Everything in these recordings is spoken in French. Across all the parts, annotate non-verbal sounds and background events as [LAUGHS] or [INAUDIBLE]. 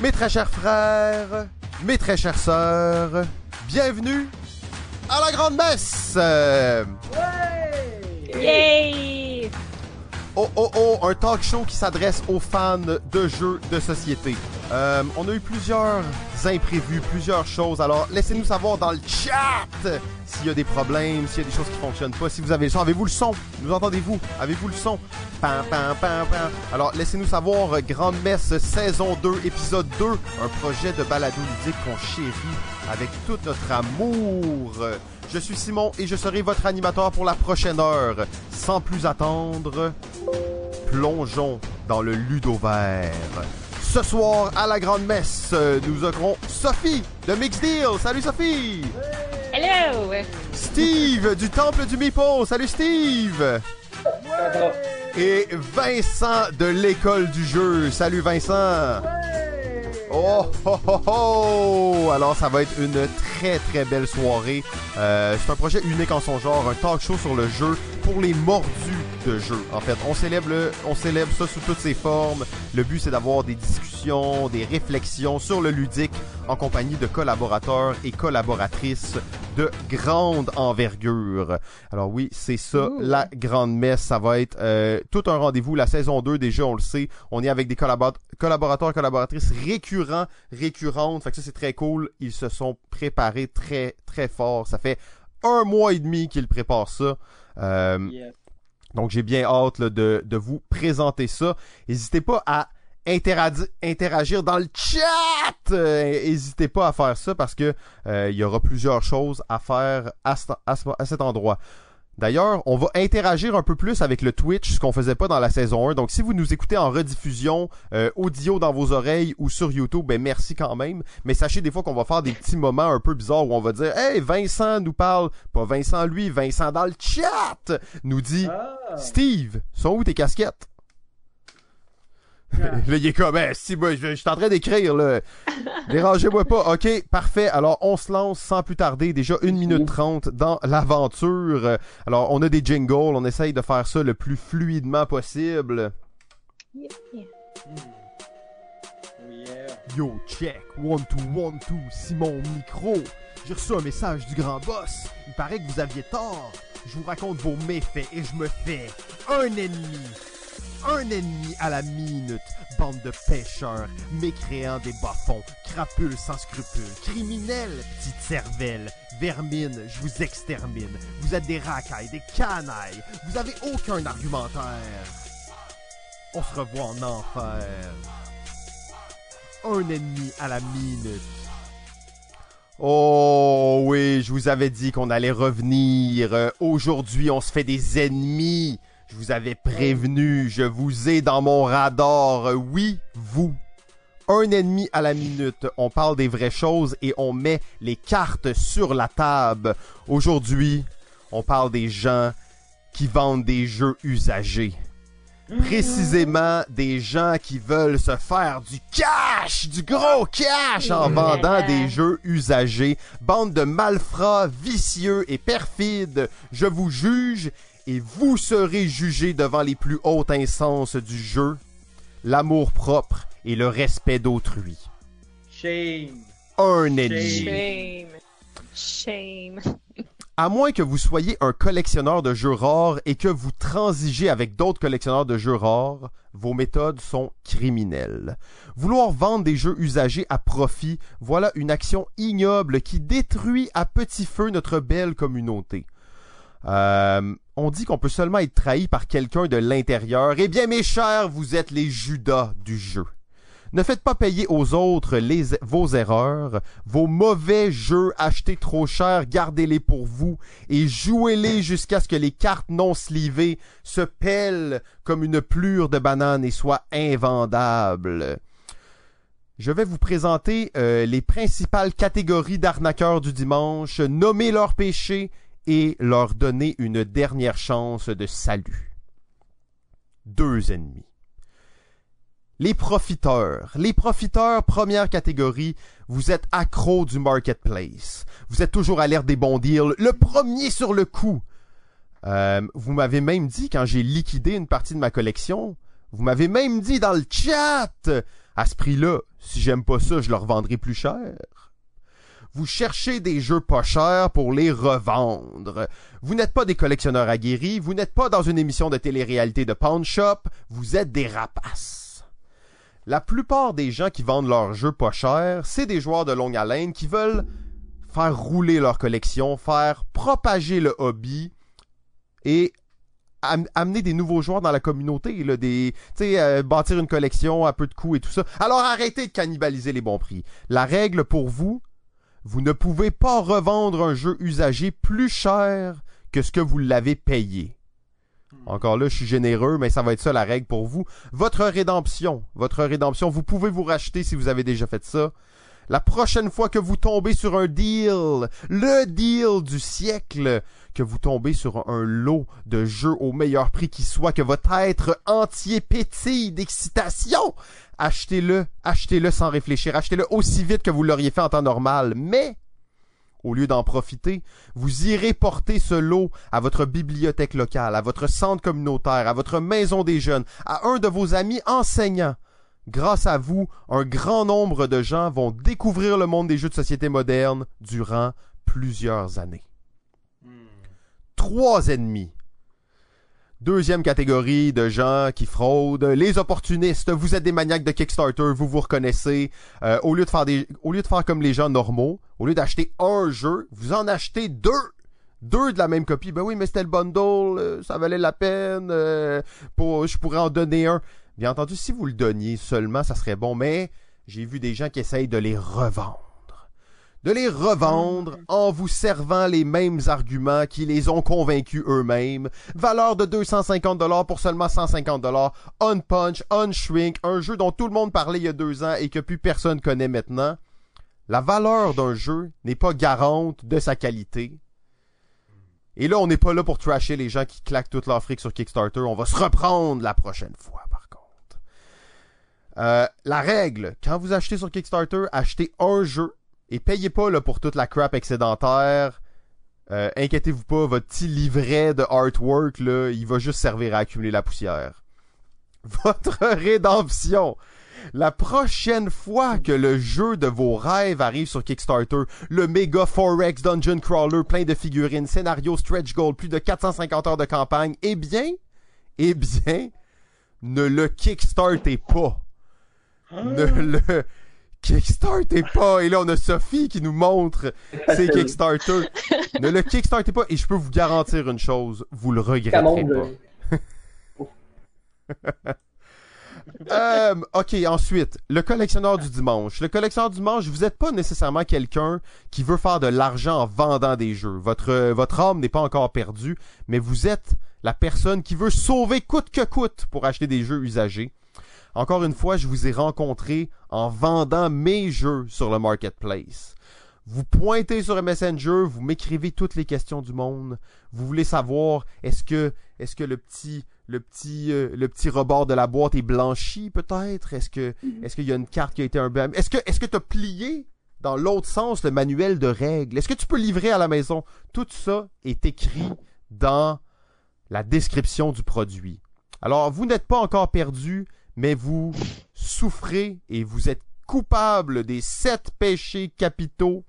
Mes très chers frères, mes très chères sœurs, bienvenue à la grande messe. Euh, Yay! Oh oh oh, un talk show qui s'adresse aux fans de jeux de société. Euh, on a eu plusieurs imprévus, plusieurs choses. Alors laissez-nous savoir dans le chat s'il y a des problèmes, s'il y a des choses qui fonctionnent pas. Si vous avez le son, avez-vous le son? Nous entendez-vous? Avez-vous le son? Pam pam pam pam. Alors laissez-nous savoir. euh, Grande messe saison 2, épisode 2, un projet de balado ludique qu'on chérit avec tout notre amour. Je suis Simon et je serai votre animateur pour la prochaine heure. Sans plus attendre, plongeons dans le ludovert. Ce soir, à la grande messe, euh, nous aurons Sophie de Mix Deal. Salut Sophie! Hello! Steve du Temple du Meeple. Salut Steve! Et Vincent de l'école du jeu. Salut Vincent! Oh, oh, oh, oh! Alors, ça va être une très, très belle soirée. Euh, c'est un projet unique en son genre, un talk show sur le jeu pour les mordus de jeu. En fait, on célèbre, le, on célèbre ça sous toutes ses formes. Le but, c'est d'avoir des discussions, des réflexions sur le ludique en compagnie de collaborateurs et collaboratrices de grande envergure. Alors oui, c'est ça, Ouh. la grande messe. Ça va être euh, tout un rendez-vous. La saison 2, déjà, on le sait. On est avec des collabor- collaborateurs, collaboratrices récurrents, récurrentes. Fait que ça, c'est très cool. Ils se sont préparés très, très fort. Ça fait un mois et demi qu'ils préparent ça. Euh, donc j'ai bien hâte là, de, de vous présenter ça. N'hésitez pas à interagir dans le chat. N'hésitez pas à faire ça parce que euh, il y aura plusieurs choses à faire à, ce- à ce- à cet endroit. D'ailleurs, on va interagir un peu plus avec le Twitch, ce qu'on faisait pas dans la saison 1. Donc, si vous nous écoutez en rediffusion, euh, audio dans vos oreilles ou sur YouTube, ben merci quand même. Mais sachez des fois qu'on va faire des petits moments un peu bizarres où on va dire Hey, Vincent nous parle, pas Vincent lui, Vincent dans le chat nous dit Ah! Steve, sont où tes casquettes? Ah. [LAUGHS] là, il est comme, Eh, si, moi, je, je suis en train d'écrire, là. [LAUGHS] Dérangez-moi pas. OK, parfait. Alors, on se lance sans plus tarder. Déjà une minute trente dans l'aventure. Alors, on a des jingles. On essaye de faire ça le plus fluidement possible. Yeah. Yeah. Yo, check. One, two, one, two. Simon Micro. J'ai reçu un message du grand boss. Il paraît que vous aviez tort. Je vous raconte vos méfaits et je me fais un ennemi. Un ennemi à la minute. Bande de pêcheurs, mécréants des bas-fonds, crapules sans scrupules, criminels, petites cervelles, vermine, je vous extermine. Vous êtes des racailles, des canailles. Vous avez aucun argumentaire. On se revoit en enfer un ennemi à la minute. Oh oui, je vous avais dit qu'on allait revenir. Euh, Aujourd'hui, on se fait des ennemis. Je vous avais prévenu, je vous ai dans mon radar. Oui, vous. Un ennemi à la minute. On parle des vraies choses et on met les cartes sur la table. Aujourd'hui, on parle des gens qui vendent des jeux usagés précisément des gens qui veulent se faire du cash, du gros cash en vendant des jeux usagés. Bande de malfrats, vicieux et perfides, je vous juge et vous serez jugés devant les plus hautes instances du jeu, l'amour propre et le respect d'autrui. Shame. Un ennemi. Shame. Shame. À moins que vous soyez un collectionneur de jeux rares et que vous transigez avec d'autres collectionneurs de jeux rares, vos méthodes sont criminelles. Vouloir vendre des jeux usagés à profit, voilà une action ignoble qui détruit à petit feu notre belle communauté. Euh, on dit qu'on peut seulement être trahi par quelqu'un de l'intérieur. Eh bien, mes chers, vous êtes les Judas du jeu. Ne faites pas payer aux autres vos erreurs, vos mauvais jeux achetés trop cher, gardez-les pour vous et jouez-les jusqu'à ce que les cartes non slivées se pèlent comme une plure de banane et soient invendables. Je vais vous présenter euh, les principales catégories d'arnaqueurs du dimanche, nommer leurs péchés et leur donner une dernière chance de salut. Deux ennemis. Les profiteurs. Les profiteurs, première catégorie, vous êtes accro du marketplace. Vous êtes toujours à l'ère des bons deals, le premier sur le coup. Euh, vous m'avez même dit, quand j'ai liquidé une partie de ma collection, Vous m'avez même dit dans le chat. À ce prix-là, si j'aime pas ça, je le revendrai plus cher. Vous cherchez des jeux pas chers pour les revendre. Vous n'êtes pas des collectionneurs aguerris, vous n'êtes pas dans une émission de télé-réalité de Pawn Shop, vous êtes des rapaces. La plupart des gens qui vendent leurs jeux pas chers, c'est des joueurs de longue haleine qui veulent faire rouler leur collection, faire propager le hobby et am- amener des nouveaux joueurs dans la communauté, euh, bâtir une collection à peu de coûts et tout ça. Alors arrêtez de cannibaliser les bons prix. La règle pour vous, vous ne pouvez pas revendre un jeu usagé plus cher que ce que vous l'avez payé. Encore là, je suis généreux, mais ça va être ça la règle pour vous. Votre rédemption, votre rédemption, vous pouvez vous racheter si vous avez déjà fait ça. La prochaine fois que vous tombez sur un deal, le deal du siècle, que vous tombez sur un lot de jeux au meilleur prix qui soit, que votre être entier pétille d'excitation, achetez-le, achetez-le sans réfléchir, achetez-le aussi vite que vous l'auriez fait en temps normal. Mais, au lieu d'en profiter, vous irez porter ce lot à votre bibliothèque locale, à votre centre communautaire, à votre maison des jeunes, à un de vos amis enseignants. Grâce à vous, un grand nombre de gens vont découvrir le monde des jeux de société moderne durant plusieurs années. Trois ennemis. Deuxième catégorie de gens qui fraudent, les opportunistes. Vous êtes des maniaques de Kickstarter, vous vous reconnaissez. Euh, au lieu de faire comme les gens normaux, au lieu d'acheter un jeu, vous en achetez deux. Deux de la même copie. Ben oui, mais c'était le bundle, euh, ça valait la peine. euh, pour, je pourrais en donner un. Bien entendu, si vous le donniez seulement, ça serait bon. Mais j'ai vu des gens qui essayent de les revendre de les revendre en vous servant les mêmes arguments qui les ont convaincus eux-mêmes. Valeur de 250 dollars pour seulement 150 dollars. Unpunch, Unshrink, un jeu dont tout le monde parlait il y a deux ans et que plus personne connaît maintenant. La valeur d'un jeu n'est pas garante de sa qualité. Et là, on n'est pas là pour trasher les gens qui claquent toute leur fric sur Kickstarter. On va se reprendre la prochaine fois. Euh, la règle, quand vous achetez sur Kickstarter, achetez un jeu et payez pas là, pour toute la crap excédentaire. Euh, inquiétez-vous pas, votre petit livret de artwork, là, il va juste servir à accumuler la poussière. [LAUGHS] Votre rédemption. La prochaine fois que le jeu de vos rêves arrive sur Kickstarter, le méga Forex Dungeon Crawler plein de figurines, scénario stretch goal, plus de 450 heures de campagne, eh bien, eh bien, ne le kickstartez pas. Ne le kickstartez pas. Et là, on a Sophie qui nous montre ses Kickstarter. ne le kickstartez pas. Et je peux vous garantir une chose, vous le regretterez pas. [LAUGHS] Euh, ok, ensuite, le collectionneur du dimanche. Le collectionneur du dimanche, vous n'êtes pas nécessairement quelqu'un qui veut faire de l'argent en vendant des jeux. Votre, euh, votre âme n'est pas encore perdue, mais vous êtes la personne qui veut sauver coûte que coûte pour acheter des jeux usagés. Encore une fois, je vous ai rencontré en vendant mes jeux sur le marketplace. Vous pointez sur un Messenger, vous m'écrivez toutes les questions du monde. Vous voulez savoir est-ce que est-ce que le petit le petit euh, le petit rebord de la boîte est blanchi peut-être? Est-ce que est-ce qu'il y a une carte qui a été un Est-ce que est-ce que tu as plié dans l'autre sens le manuel de règles? Est-ce que tu peux livrer à la maison? Tout ça est écrit dans la description du produit. Alors, vous n'êtes pas encore perdu, mais vous souffrez et vous êtes coupable des sept péchés capitaux.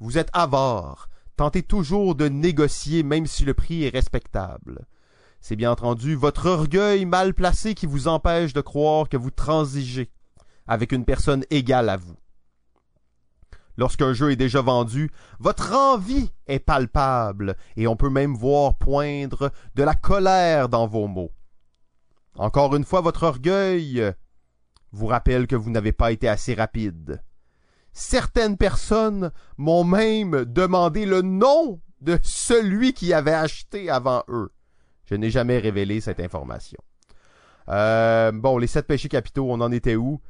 Vous êtes avare. Tentez toujours de négocier même si le prix est respectable. C'est bien entendu votre orgueil mal placé qui vous empêche de croire que vous transigez avec une personne égale à vous. Lorsqu'un jeu est déjà vendu, votre envie est palpable et on peut même voir poindre de la colère dans vos mots. Encore une fois, votre orgueil vous rappelle que vous n'avez pas été assez rapide. Certaines personnes m'ont même demandé le nom de celui qui avait acheté avant eux. Je n'ai jamais révélé cette information. Euh, bon, les sept péchés capitaux, on en était où?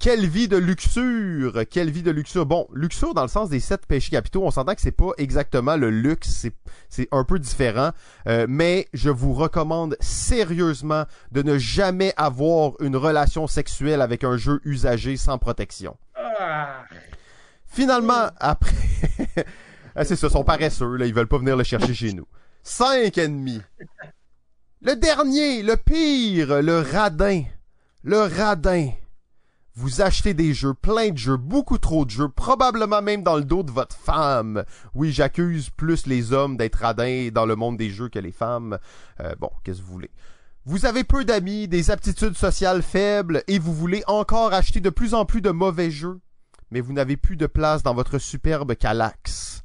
Quelle vie de luxure! Quelle vie de luxure! Bon, luxure dans le sens des sept péchés capitaux, on s'entend que c'est pas exactement le luxe, c'est, c'est un peu différent, euh, mais je vous recommande sérieusement de ne jamais avoir une relation sexuelle avec un jeu usagé sans protection. Ah, Finalement, après... [LAUGHS] Ah, c'est ça, ils sont paresseux, là, ils veulent pas venir le chercher chez nous. Cinq ennemis. Le dernier, le pire, le radin. Le radin. Vous achetez des jeux, plein de jeux, beaucoup trop de jeux, probablement même dans le dos de votre femme. Oui, j'accuse plus les hommes d'être radins dans le monde des jeux que les femmes. Euh, bon, qu'est-ce que vous voulez? Vous avez peu d'amis, des aptitudes sociales faibles et vous voulez encore acheter de plus en plus de mauvais jeux. Mais vous n'avez plus de place dans votre superbe Calax.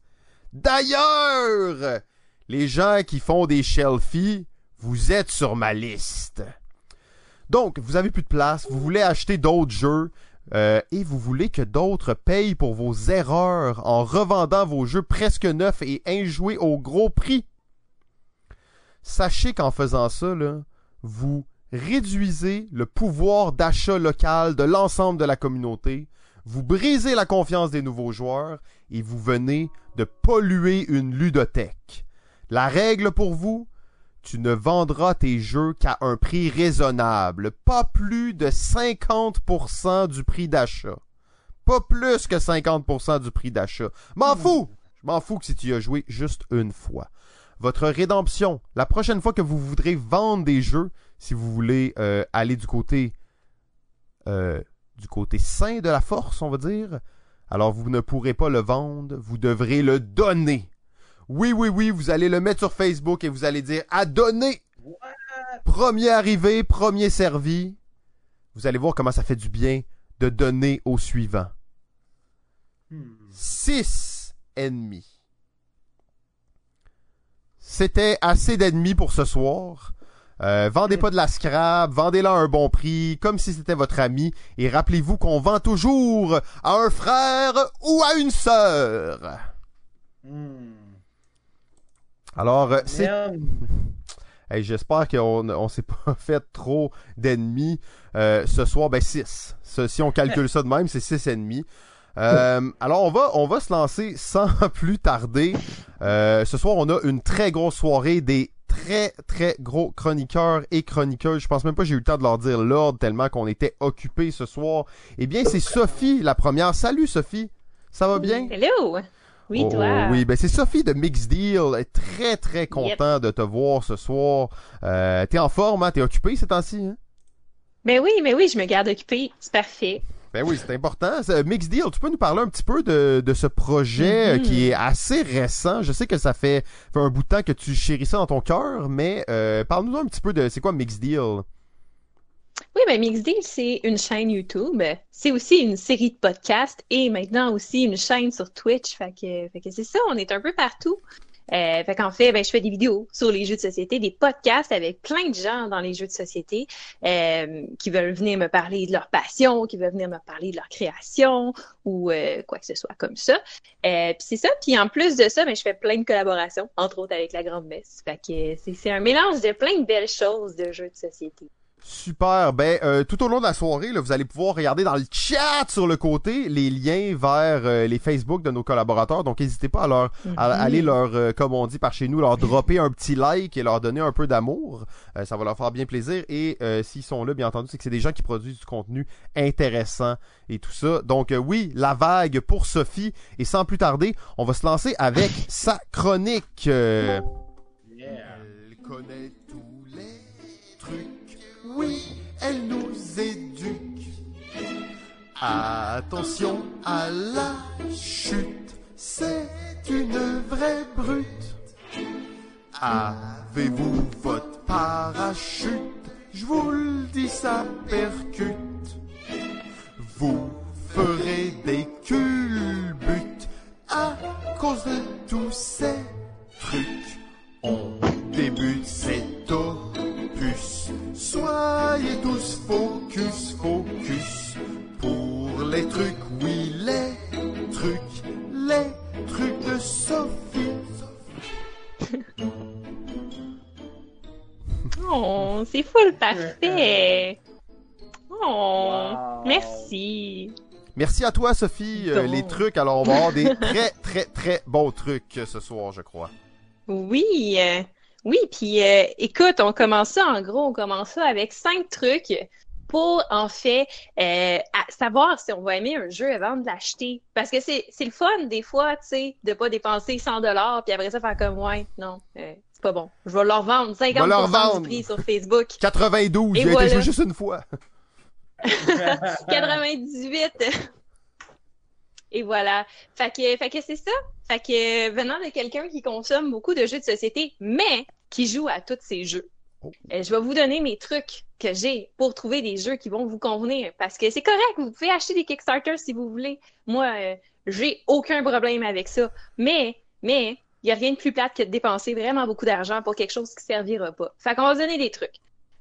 D'ailleurs, les gens qui font des shelfies, vous êtes sur ma liste. Donc, vous avez plus de place, vous voulez acheter d'autres jeux, euh, et vous voulez que d'autres payent pour vos erreurs en revendant vos jeux presque neufs et injoués au gros prix. Sachez qu'en faisant ça, vous réduisez le pouvoir d'achat local de l'ensemble de la communauté, vous brisez la confiance des nouveaux joueurs et vous venez de polluer une ludothèque. La règle pour vous, tu ne vendras tes jeux qu'à un prix raisonnable, pas plus de 50% du prix d'achat. Pas plus que 50% du prix d'achat. M'en fous! Je m'en fous que si tu y as joué juste une fois. Votre rédemption, la prochaine fois que vous voudrez vendre des jeux, si vous voulez euh, aller du côté euh, du côté sain de la force, on va dire, alors vous ne pourrez pas le vendre, vous devrez le donner. Oui, oui, oui, vous allez le mettre sur Facebook et vous allez dire à donner. Premier arrivé, premier servi. Vous allez voir comment ça fait du bien de donner au suivant. Hmm. Six ennemis. C'était assez d'ennemis pour ce soir. Euh, vendez pas de la scrap, vendez-la à un bon prix, comme si c'était votre ami, et rappelez-vous qu'on vend toujours à un frère ou à une sœur. Hmm. Alors, euh, c'est. [LAUGHS] Hey, J'espère qu'on on s'est [LAUGHS] pas fait trop d'ennemis. Euh, ce soir, ben 6. si on calcule ça de même, c'est 6 ennemis. Euh, [LAUGHS] alors, on va, on va se lancer sans plus tarder. Euh, ce soir, on a une très grosse soirée des très, très gros chroniqueurs et chroniqueuses. Je pense même pas que j'ai eu le temps de leur dire l'ordre tellement qu'on était occupés ce soir. Eh bien, c'est Sophie, la première. Salut, Sophie. Ça va bien? Hello! Oui, Oh, toi? oui, ben c'est Sophie de Mix Deal. Très, très content de te voir ce soir. Euh, t'es en forme, hein? T'es occupé ces temps-ci, hein? Mais oui, mais oui, je me garde occupée. C'est parfait. Ben oui, c'est important. Mix Deal, tu peux nous parler un petit peu de, de ce projet euh, Mhm. qui est assez récent. Je sais que ça fait, fait un bout de temps que tu chéris ça dans ton cœur, mais euh, parle-nous un petit peu de c'est quoi Mix Deal? Oui, ben Mixdeal, c'est une chaîne YouTube. C'est aussi une série de podcasts et maintenant aussi une chaîne sur Twitch. Fait que, c'est ça, on est un peu partout. Euh, fait qu'en fait, ben, je fais des vidéos sur les jeux de société, des podcasts avec plein de gens dans les jeux de société euh, qui veulent venir me parler de leur passion, qui veulent venir me parler de leur création ou euh, quoi que ce soit comme ça. Puis c'est ça. Puis en plus de ça, ben, je fais plein de collaborations, entre autres avec la Grande Messe. Fait que c'est un mélange de plein de belles choses de jeux de société. Super. Ben, euh, tout au long de la soirée, là, vous allez pouvoir regarder dans le chat sur le côté les liens vers euh, les Facebook de nos collaborateurs. Donc, n'hésitez pas à leur à Mhm. aller leur, euh, comme on dit par chez nous, leur dropper un petit like et leur donner un peu d'amour. Euh, ça va leur faire bien plaisir. Et euh, s'ils sont là, bien entendu, c'est que c'est des gens qui produisent du contenu intéressant et tout ça. Donc, euh, oui, la vague pour Sophie. Et sans plus tarder, on va se lancer avec sa chronique. Euh, Yeah. elle connaît tous les trucs. Oui, elle nous éduque. Attention à la chute, c'est une vraie brute. Avez-vous votre parachute? Je vous le dis, ça percute. Vous ferez des culbutes à cause de tous ces trucs. On débute cet Soyez tous focus, focus. Pour les trucs, oui, les trucs, les trucs de Sophie. [LAUGHS] Oh, c'est full parfait. Oh, Wow. merci. Merci à toi, Sophie. Euh, les trucs, alors on va avoir des [LAUGHS] très, très, très bons trucs ce soir, je crois. Oui, euh, oui, puis euh, écoute, on commence ça en gros, on commence ça avec cinq trucs pour en fait euh, à savoir si on va aimer un jeu avant de l'acheter. Parce que c'est c'est le fun des fois, tu sais, de pas dépenser 100 dollars puis après ça faire comme ouais, non, euh, c'est pas bon. Je vais leur vendre 50% leur vendre. du prix sur Facebook. [LAUGHS] 92, Et j'ai voilà. été joué juste une fois. 98. [LAUGHS] Et voilà. Fait que, fait que c'est ça. Fait que venant de quelqu'un qui consomme beaucoup de jeux de société, mais qui joue à tous ces jeux, Oh. euh, je vais vous donner mes trucs que j'ai pour trouver des jeux qui vont vous convenir. Parce que c'est correct, vous pouvez acheter des Kickstarter si vous voulez. Moi, euh, j'ai aucun problème avec ça. Mais, mais, il y a rien de plus plate que de dépenser vraiment beaucoup d'argent pour quelque chose qui servira pas. Fait qu'on va se donner des trucs.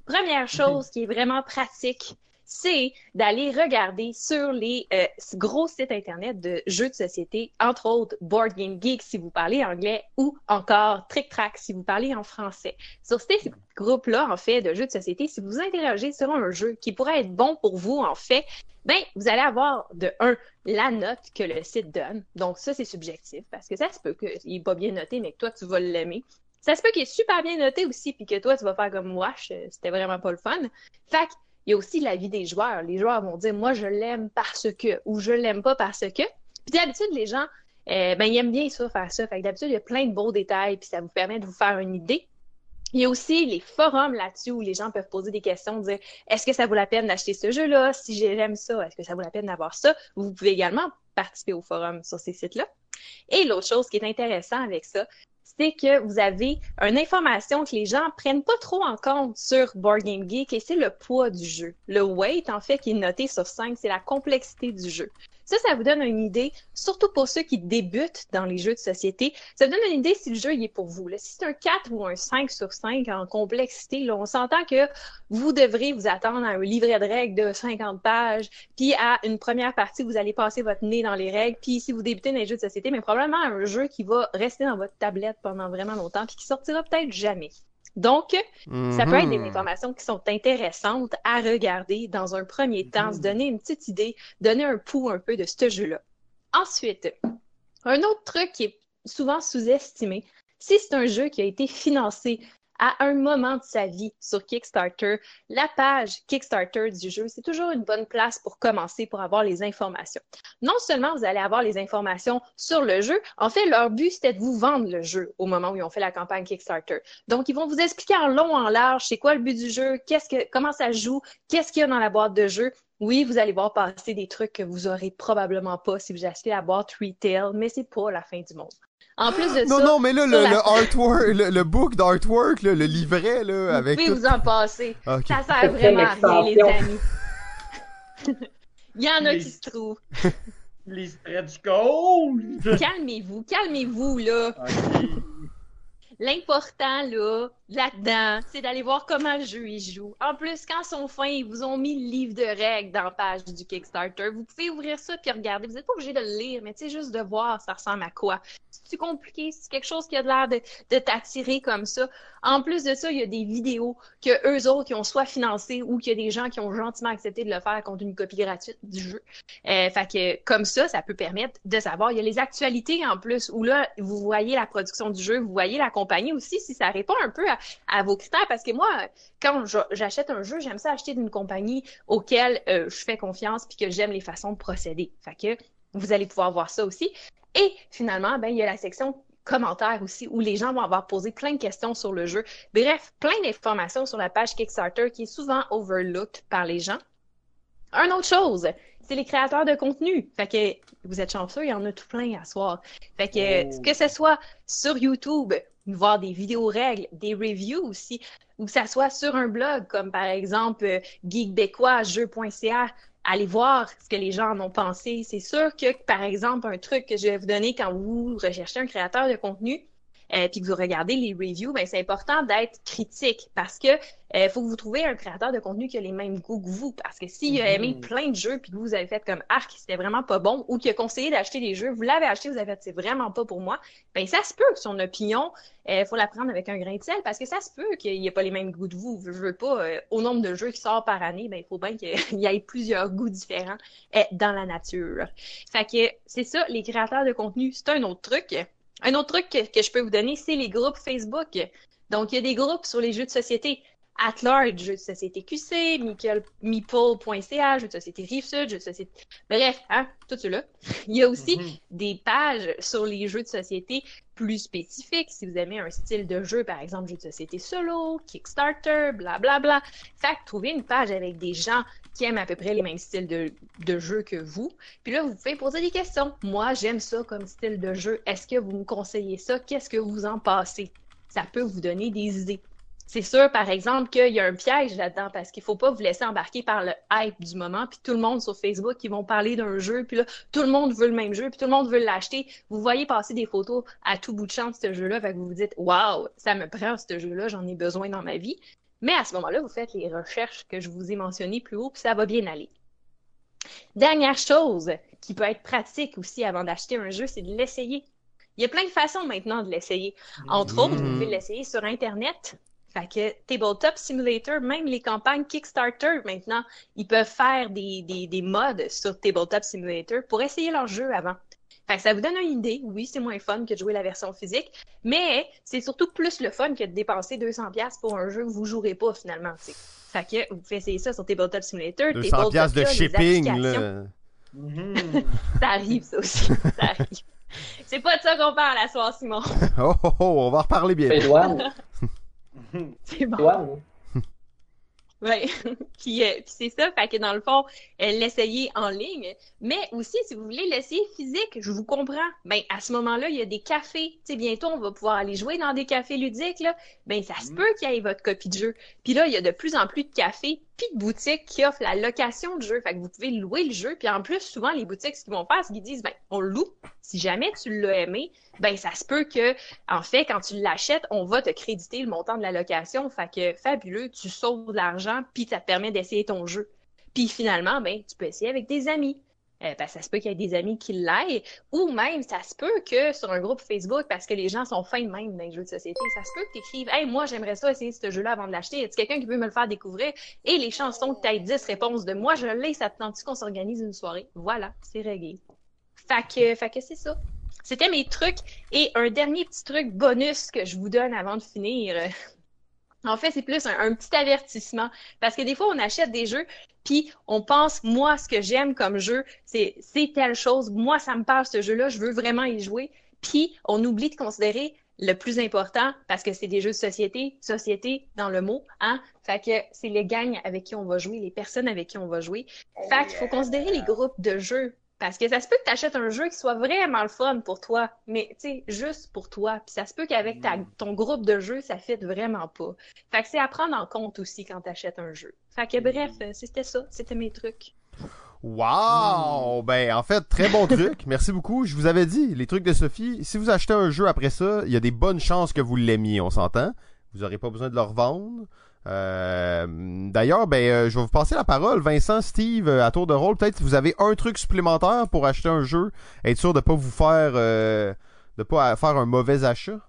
Première chose qui est vraiment pratique, c'est d'aller regarder sur les euh, gros sites internet de jeux de société, entre autres Board Game Geek si vous parlez anglais ou encore Trick Track si vous parlez en français. Sur ces groupes-là, en fait, de jeux de société, si vous interrogez sur un jeu qui pourrait être bon pour vous, en fait, ben, vous allez avoir de un la note que le site donne. Donc ça, c'est subjectif parce que ça se peut qu'il est pas bien noté, mais que toi, tu vas l'aimer. Ça se peut qu'il est super bien noté aussi, puis que toi, tu vas faire comme wesh, euh, c'était vraiment pas le fun. Fait il y a aussi l'avis des joueurs. Les joueurs vont dire moi je l'aime parce que ou je l'aime pas parce que. Puis d'habitude les gens euh, ben ils aiment bien ça faire ça. Fait d'habitude il y a plein de beaux détails puis ça vous permet de vous faire une idée. Il y a aussi les forums là-dessus où les gens peuvent poser des questions, dire est-ce que ça vaut la peine d'acheter ce jeu-là? Si j'aime ça, est-ce que ça vaut la peine d'avoir ça? Vous pouvez également participer au forum sur ces sites-là. Et l'autre chose qui est intéressant avec ça, c'est que vous avez une information que les gens prennent pas trop en compte sur Board Game Geek et c'est le poids du jeu. Le weight, en fait, qui est noté sur 5, c'est la complexité du jeu. Ça, ça vous donne une idée, surtout pour ceux qui débutent dans les jeux de société, ça vous donne une idée si le jeu est pour vous. Si c'est un 4 ou un 5 sur 5 en complexité, là, on s'entend que vous devrez vous attendre à un livret de règles de 50 pages, puis à une première partie, vous allez passer votre nez dans les règles, puis si vous débutez dans les jeux de société, mais probablement un jeu qui va rester dans votre tablette pendant vraiment longtemps, puis qui sortira peut-être jamais. Donc, ça peut être des Mhm. informations qui sont intéressantes à regarder dans un premier temps, se donner une petite idée, donner un pouls un peu de ce jeu-là. Ensuite, un autre truc qui est souvent sous-estimé, si c'est un jeu qui a été financé à un moment de sa vie sur Kickstarter, la page Kickstarter du jeu, c'est toujours une bonne place pour commencer, pour avoir les informations. Non seulement vous allez avoir les informations sur le jeu, en fait, leur but, c'était de vous vendre le jeu au moment où ils ont fait la campagne Kickstarter. Donc, ils vont vous expliquer en long, en large, c'est quoi le but du jeu, comment ça joue, qu'est-ce qu'il y a dans la boîte de jeu. Oui, vous allez voir passer des trucs que vous aurez probablement pas si vous achetez la boîte retail, mais c'est pas la fin du monde. En plus de Non, ça, non, mais là, le, la- le artwork, le, le book d'artwork, le livret, là, vous avec pouvez tout... vous en passer. Ok. Ça sert vraiment à rien, les amis. [LAUGHS] Il y en a Les- qui se trouvent. [LAUGHS] Les stretch goals! Calmez-vous, calmez-vous, là. Ok. L'important, là, là-dedans, c'est d'aller voir comment le jeu il joue. En plus, quand ils sont fins, ils vous ont mis le livre de règles dans la page du Kickstarter. Vous pouvez ouvrir ça puis regarder. Vous n'êtes pas obligé de le lire, mais tu sais, juste de voir ça ressemble à quoi. C'est compliqué, c'est quelque chose qui a l'air de, t'attirer comme ça? En plus de ça, il y a des vidéos que eux autres qui ont soit financé ou qu'il y a des gens qui ont gentiment accepté de le faire contre une copie gratuite du jeu. Euh, fait que comme ça, ça peut permettre de savoir. Il y a les actualités en plus où là, vous voyez la production du jeu, vous voyez la compagnie aussi si ça répond un peu à, à vos critères. Parce que moi, quand j'achète un jeu, j'aime ça acheter d'une compagnie auquel euh, je fais confiance puis que j'aime les façons de procéder. Fait que vous allez pouvoir voir ça aussi. Et finalement, ben il y a la section commentaires aussi où les gens vont avoir posé plein de questions sur le jeu. Bref, plein d'informations sur la page Kickstarter qui est souvent overlooked par les gens. Un autre chose, c'est les créateurs de contenu. Fait que vous êtes chanceux, il y en a tout plein à soir. Fait que Oh. que ce soit sur YouTube, voir des vidéos règles, des reviews aussi, ou que ça soit sur un blog comme par exemple euh, Geekbécois, jeu.ca, allez voir ce que les gens en ont pensé. C'est sûr que, par exemple, un truc que je vais vous donner quand vous recherchez un créateur de contenu, euh, puis que vous regardez les reviews, ben c'est important d'être critique parce que euh, faut que vous trouviez un créateur de contenu qui a les mêmes goûts que vous. Parce que s'il a aimé Mhm. plein de jeux puis que vous avez fait comme arc, c'était vraiment pas bon, ou qu'il a conseillé d'acheter des jeux, vous l'avez acheté, vous avez fait c'est vraiment pas pour moi, ben ça se peut que son opinion, il faut la prendre avec un grain de sel parce que ça se peut qu'il n'y ait pas les mêmes goûts de vous. Je veux pas, euh, au nombre de jeux qui sortent par année, ben il faut bien qu'il [LAUGHS] y ait plusieurs goûts différents euh, dans la nature. Fait que c'est ça, les créateurs de contenu, c'est un autre truc. Un autre truc que, que je peux vous donner, c'est les groupes Facebook. Donc, il y a des groupes sur les jeux de société. at large, jeux de société QC, meeple.ca, jeux de société Rive-Sud, jeux de société. Bref, hein, tout cela. Il y a aussi Mhm. des pages sur les jeux de société plus spécifiques. Si vous aimez un style de jeu, par exemple, jeu de société solo, Kickstarter, blablabla. Bla, bla. Fait que trouvez une page avec des gens qui aiment à peu près les mêmes styles de, de jeu que vous. Puis là, vous pouvez poser des questions. Moi, j'aime ça comme style de jeu. Est-ce que vous me conseillez ça? Qu'est-ce que vous en pensez? Ça peut vous donner des idées. C'est sûr, par exemple, qu'il y a un piège là-dedans parce qu'il faut pas vous laisser embarquer par le hype du moment. Puis tout le monde sur Facebook, ils vont parler d'un jeu. Puis là, tout le monde veut le même jeu. Puis tout le monde veut l'acheter. Vous voyez passer des photos à tout bout de champ de ce jeu-là. Fait que vous vous dites, waouh, ça me prend ce jeu-là. J'en ai besoin dans ma vie. Mais à ce moment-là, vous faites les recherches que je vous ai mentionnées plus haut. Puis ça va bien aller. Dernière chose qui peut être pratique aussi avant d'acheter un jeu, c'est de l'essayer. Il y a plein de façons maintenant de l'essayer. Entre autres, vous pouvez l'essayer sur Internet. Fait que Tabletop Simulator, même les campagnes Kickstarter maintenant, ils peuvent faire des, des, des mods sur Tabletop Simulator pour essayer leur jeu avant. Fait que ça vous donne une idée. Oui, c'est moins fun que de jouer la version physique, mais c'est surtout plus le fun que de dépenser 200$ pour un jeu que vous jouerez pas finalement. Fait que vous pouvez essayer ça sur Tabletop Simulator. 200 Tabletop, piastres de là, les shipping, là. Ça arrive, ça aussi. Ça arrive. C'est pas de ça qu'on parle à soir, Simon. [LAUGHS] Oh, oh, oh, on va en reparler bien. [LAUGHS] C'est bon. [LAUGHS] puis euh, puis c'est ça, fait que dans le fond, euh, l'essayer en ligne, mais aussi si vous voulez l'essayer physique, je vous comprends. Ben à ce moment-là, il y a des cafés. Tu sais, bientôt on va pouvoir aller jouer dans des cafés ludiques là. Ben ça se Mhm. peut qu'il y ait votre copie de jeu. Puis là, il y a de plus en plus de cafés de boutiques qui offrent la location de jeu. Fait que vous pouvez louer le jeu. Puis en plus, souvent les boutiques, ce qu'ils vont faire, c'est qu'ils disent ben on le loue. Si jamais tu l'as aimé, ben ça se peut que en fait, quand tu l'achètes, on va te créditer le montant de la location. Fait que fabuleux, tu sauves de l'argent, puis ça te permet d'essayer ton jeu. Puis finalement, ben tu peux essayer avec des amis. Euh, que ça se peut qu'il y ait des amis qui l'aillent, ou même ça se peut que sur un groupe Facebook, parce que les gens sont fins de même dans les jeux de société, ça se peut que tu écrives Hey, moi j'aimerais ça essayer ce jeu-là avant de l'acheter. Y a quelqu'un qui veut me le faire découvrir? Et les chansons que tu as 10 réponses de moi, je l'ai, ça te tente qu'on s'organise une soirée? Voilà, c'est réglé. Fait que, fait que c'est ça. C'était mes trucs. Et un dernier petit truc bonus que je vous donne avant de finir. En fait, c'est plus un, petit avertissement. Parce que des fois, on achète des jeux, puis on pense, moi, ce que j'aime comme jeu, c'est telle chose. Moi, ça me parle, ce jeu-là, je veux vraiment y jouer. Puis on oublie de considérer le plus important, parce que c'est des jeux de société, société dans le mot, hein? Fait que c'est les gangs avec qui on va jouer, les personnes avec qui on va jouer. Fait qu'il faut considérer les groupes de jeux. Parce que ça se peut que tu achètes un jeu qui soit vraiment le fun pour toi, mais tu sais, juste pour toi. Puis ça se peut qu'avec ta- ton groupe de jeux, ça fit vraiment pas. Fait que c'est à prendre en compte aussi quand tu achètes un jeu. Fait que bref, euh, c'était ça. C'était mes trucs. Wow! Ben, en fait, très bon [LAUGHS] truc. Merci beaucoup. Je vous avais dit, les trucs de Sophie, si vous achetez un jeu après ça, il y a des bonnes chances que vous l'aimiez, on s'entend. Vous n'aurez pas besoin de le revendre. Euh, D'ailleurs, ben, euh, je vais vous passer la parole. Vincent, Steve, euh, à tour de rôle, peut-être vous avez un truc supplémentaire pour acheter un jeu, être sûr de pas vous faire, de pas faire un mauvais achat.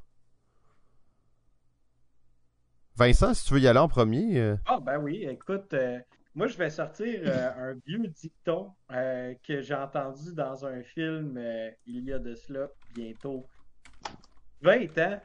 Vincent, si tu veux y aller en premier. Ah, ben oui, écoute, moi je vais sortir [LAUGHS] un vieux dicton que j'ai entendu dans un film il y a de cela bientôt 20 ans.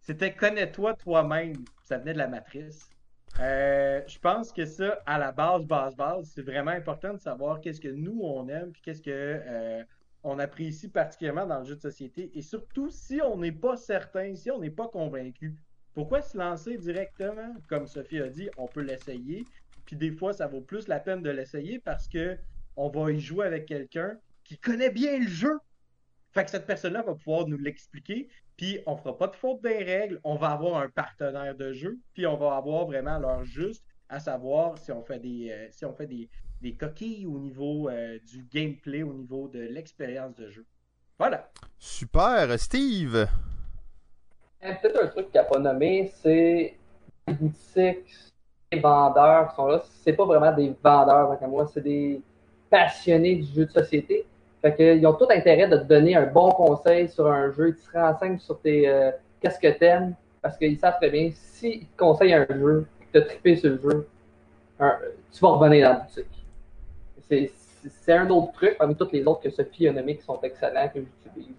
C'était Connais-toi toi-même. Ça venait de la matrice. Euh, je pense que ça, à la base, base, base, c'est vraiment important de savoir qu'est-ce que nous on aime, puis qu'est-ce que euh, on apprécie particulièrement dans le jeu de société. Et surtout, si on n'est pas certain, si on n'est pas convaincu, pourquoi se lancer directement? Comme Sophie a dit, on peut l'essayer. Puis des fois, ça vaut plus la peine de l'essayer parce que on va y jouer avec quelqu'un qui connaît bien le jeu. Fait que cette personne-là va pouvoir nous l'expliquer. Puis on fera pas de faute des règles. On va avoir un partenaire de jeu. Puis on va avoir vraiment l'heure juste à savoir si on fait des, euh, si on fait des, des coquilles au niveau euh, du gameplay, au niveau de l'expérience de jeu. Voilà. Super. Steve! Peut-être un truc qu'il n'a pas nommé, c'est les boutiques, les vendeurs qui sont là. C'est pas vraiment des vendeurs, qu'à moi, c'est des passionnés du jeu de société. Fait qu'ils ont tout intérêt de te donner un bon conseil sur un jeu. Ils te renseignent sur tes euh, qu'est-ce que t'aimes, parce qu'ils savent très bien s'ils te conseillent un jeu, que tu as trippé sur le jeu, tu vas revenir dans la boutique. C'est- un autre truc, parmi tous les autres que Sophie a nommés qui sont excellents, que j'utilise.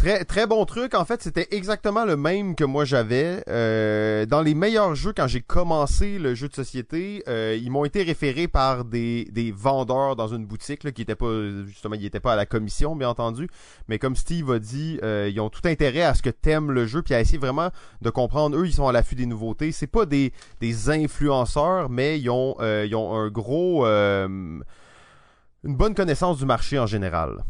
Très, très bon truc. En fait, c'était exactement le même que moi j'avais. Euh, dans les meilleurs jeux, quand j'ai commencé le jeu de société, euh, ils m'ont été référés par des, des vendeurs dans une boutique là, qui étaient pas justement, ils étaient pas à la commission, bien entendu. Mais comme Steve a dit, euh, ils ont tout intérêt à ce que t'aimes le jeu, puis à essayer vraiment de comprendre. Eux, ils sont à l'affût des nouveautés. C'est pas des, des influenceurs, mais ils ont, euh, ils ont un gros, une bonne connaissance du marché en général.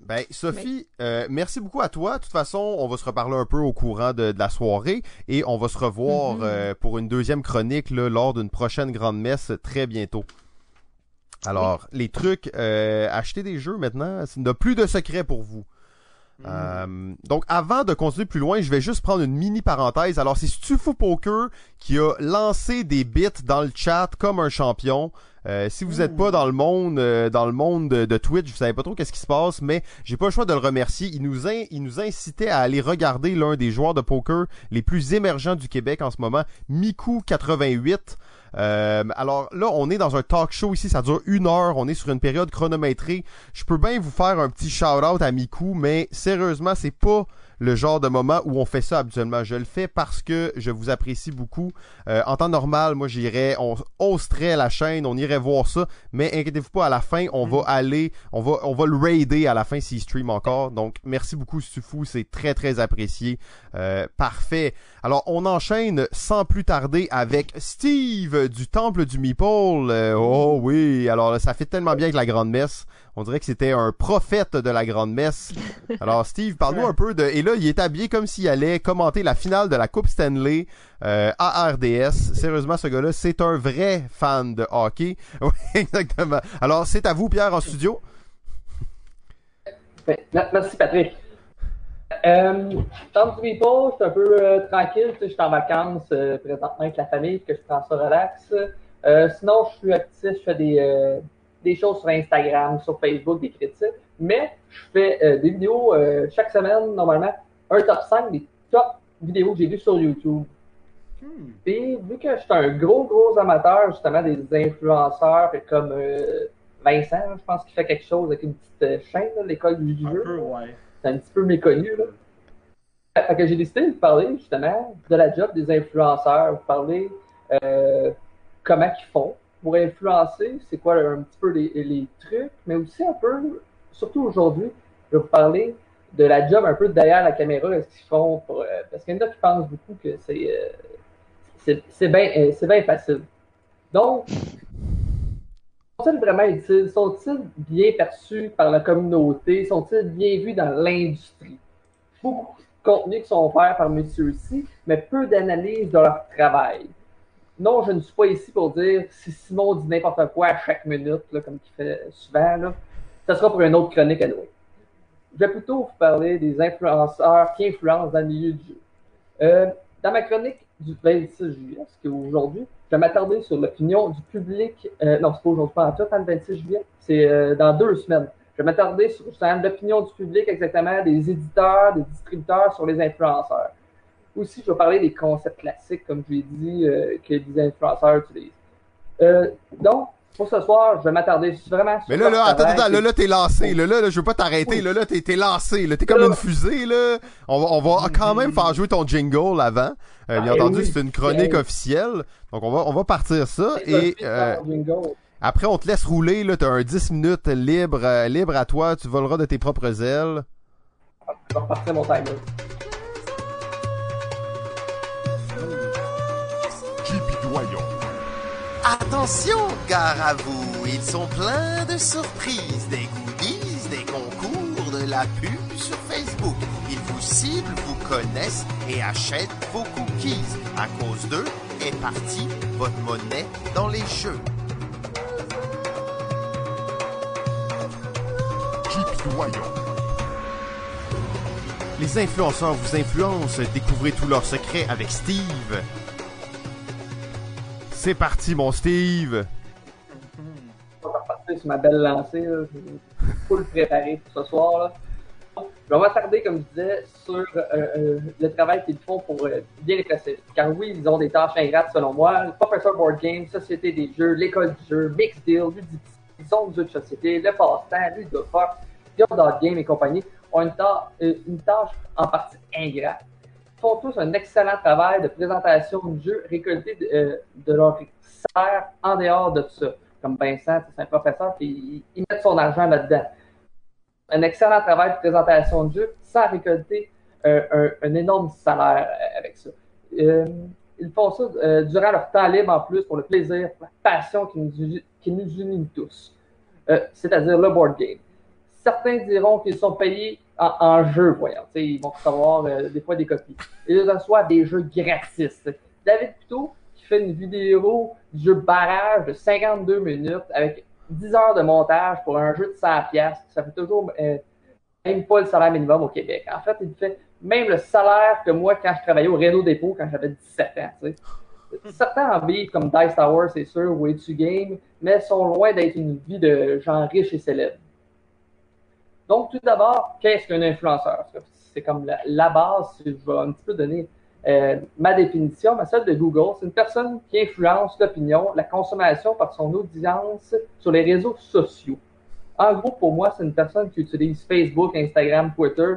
Ben, Sophie, euh, merci beaucoup à toi. De toute façon, on va se reparler un peu au courant de, de la soirée et on va se revoir Mhm. euh, pour une deuxième chronique là, lors d'une prochaine grande messe très bientôt. Alors, les trucs, euh, acheter des jeux maintenant, il n'y a plus de secret pour vous. Euh, donc, avant de continuer plus loin, je vais juste prendre une mini parenthèse. Alors, c'est Stufo Poker qui a lancé des bits dans le chat comme un champion. Euh, si vous n'êtes pas dans le monde, euh, dans le monde de, de Twitch, vous savez pas trop qu'est-ce qui se passe, mais j'ai pas le choix de le remercier. Il nous, in- il nous incitait à aller regarder l'un des joueurs de poker les plus émergents du Québec en ce moment, Miku 88. Euh, alors là, on est dans un talk show ici, ça dure une heure, on est sur une période chronométrée. Je peux bien vous faire un petit shout-out à Miku, mais sérieusement, c'est pas le genre de moment où on fait ça habituellement. Je le fais parce que je vous apprécie beaucoup. Euh, en temps normal, moi j'irais, on hosterait la chaîne, on irait voir ça, mais inquiétez-vous pas, à la fin, on va aller, on va, on va le raider à la fin s'il stream encore. Donc merci beaucoup Stufou, c'est très très apprécié. Euh, parfait. Alors on enchaîne sans plus tarder avec Steve du Temple du Meeple. Euh, oh oui, alors ça fait tellement bien avec la grande messe. On dirait que c'était un prophète de la grande messe. [LAUGHS] Alors Steve, parle-nous un peu de... Et là, il est habillé comme s'il allait commenter la finale de la Coupe Stanley euh, à RDS. Sérieusement, ce gars-là, c'est un vrai fan de hockey. [LAUGHS] Oui, exactement. Alors, c'est à vous, Pierre, en studio. Ben, me- Merci, Patrick. Euh, du Meeple, je suis un peu euh, tranquille. Je suis en vacances euh, présentement avec la famille, que je prends ça relax. Euh, sinon, je suis actif, je fais des, euh, des choses sur Instagram, sur Facebook, des critiques. Mais je fais euh, des vidéos euh, chaque semaine, normalement, un top 5 des top vidéos que j'ai vues sur YouTube. Hmm. Puis, vu que je suis un gros, gros amateur, justement, des influenceurs, comme euh, Vincent, je pense qu'il fait quelque chose avec une petite chaîne, l'école du jeu. ouais. C'est un petit peu méconnu, là. Fait que j'ai décidé de parler, justement, de la job des influenceurs, vous parler euh, comment ils font pour influencer, c'est quoi un petit peu les, trucs, mais aussi un peu, surtout aujourd'hui, je vais vous parler de la job un peu derrière la caméra, est-ce qu'ils font euh, parce qu'il y en a qui pensent beaucoup que c'est euh, euh, c'est bien facile. Donc, sont-ils vraiment utiles? Sont-ils bien perçus par la communauté? Sont-ils bien vus dans l'industrie? Beaucoup de contenus qui sont faits par messieurs-ci, mais peu d'analyse de leur travail. Non, je ne suis pas ici pour dire si Simon dit n'importe quoi à chaque minute, comme il fait souvent. Là, ça sera pour une autre chronique à nous. Je vais plutôt vous parler des influenceurs qui influencent dans le milieu du jeu. Euh, dans ma chronique du 26 juillet, ce qui est aujourd'hui, je vais m'attarder sur l'opinion du public. Euh, non, c'est pas aujourd'hui, pas en tout, hein, le 26 juillet. C'est euh, dans deux semaines. Je vais m'attarder sur l'opinion du public, exactement, des éditeurs, des distributeurs sur les influenceurs. Aussi, je vais parler des concepts classiques, comme je l'ai dit, euh, que les influenceurs utilisent. Euh, donc, pour ce soir, je vais m'attarder vraiment sur. Mais là, là, attends, attends, là, là, t'es lancé. Là, là, là, je veux pas t'arrêter. Oui. Là, là, t'es, lancé. Là, t'es comme Là. une fusée, là. On va, on va quand même faire jouer ton jingle avant. Euh, bien Ah, entendu, oui. c'est une chronique Eh. officielle. Donc, on va, on va partir ça. Et, euh, après, on te laisse rouler, là. T'as un 10 minutes libre, euh, libre à toi. Tu voleras de tes propres ailes. Je vais repartir mon timer. Attention, gare à vous, ils sont pleins de surprises, des goodies, des concours, de la pub sur Facebook. Ils vous ciblent, vous connaissent et achètent vos cookies. À cause d'eux est partie votre monnaie dans les jeux. Les influenceurs vous influencent. Découvrez tous leurs secrets avec Steve. C'est parti, mon Steve. Je vais repartir sur ma belle lancée. Là. Je suis full préparé pour ce soir. Je vais m'attarder, comme je disais, sur euh, euh, le travail qu'ils font pour euh, bien les classer. Car oui, ils ont des tâches ingrates selon moi. Le Professor Board Game, Société des jeux, l'école du jeu, Mix Deal, Ludipsy, Zone de jeux de société, le passe-temps, Ludophore, Game et compagnie ont une, une tâche en partie ingrate. Font tous un excellent travail de présentation de jeu récolté de, euh, de leur salaire en dehors de ça. Comme Vincent, c'est un professeur, puis il, il met son argent là-dedans. Un excellent travail de présentation de jeu sans récolter euh, un, énorme salaire euh, avec ça. Ils font ça durant leur temps libre en plus pour le plaisir, pour la passion qui nous, unit tous, c'est-à-dire le board game. Certains diront qu'ils sont payés en, jeu, voyons. Ils vont recevoir euh, des fois des copies. Ils reçoivent des jeux gratis. David Couteau, qui fait une vidéo du jeu barrage de 52 minutes avec 10 heures de montage pour un jeu de 100 pièces, ça fait toujours euh, même pas le salaire minimum au Québec. En fait, il fait même le salaire que moi quand je travaillais au Renault Dépôt quand j'avais 17 ans. tu sais. Certains en vivent comme Dice Tower, c'est sûr, Way to Game, mais sont loin d'être une vie de gens riches et célèbres. Donc, tout d'abord, qu'est-ce qu'un influenceur? C'est comme la, base, je vais un petit peu donner euh, ma définition, mais celle de Google. C'est une personne qui influence l'opinion, la consommation par son audience sur les réseaux sociaux. En gros, pour moi, c'est une personne qui utilise Facebook, Instagram, Twitter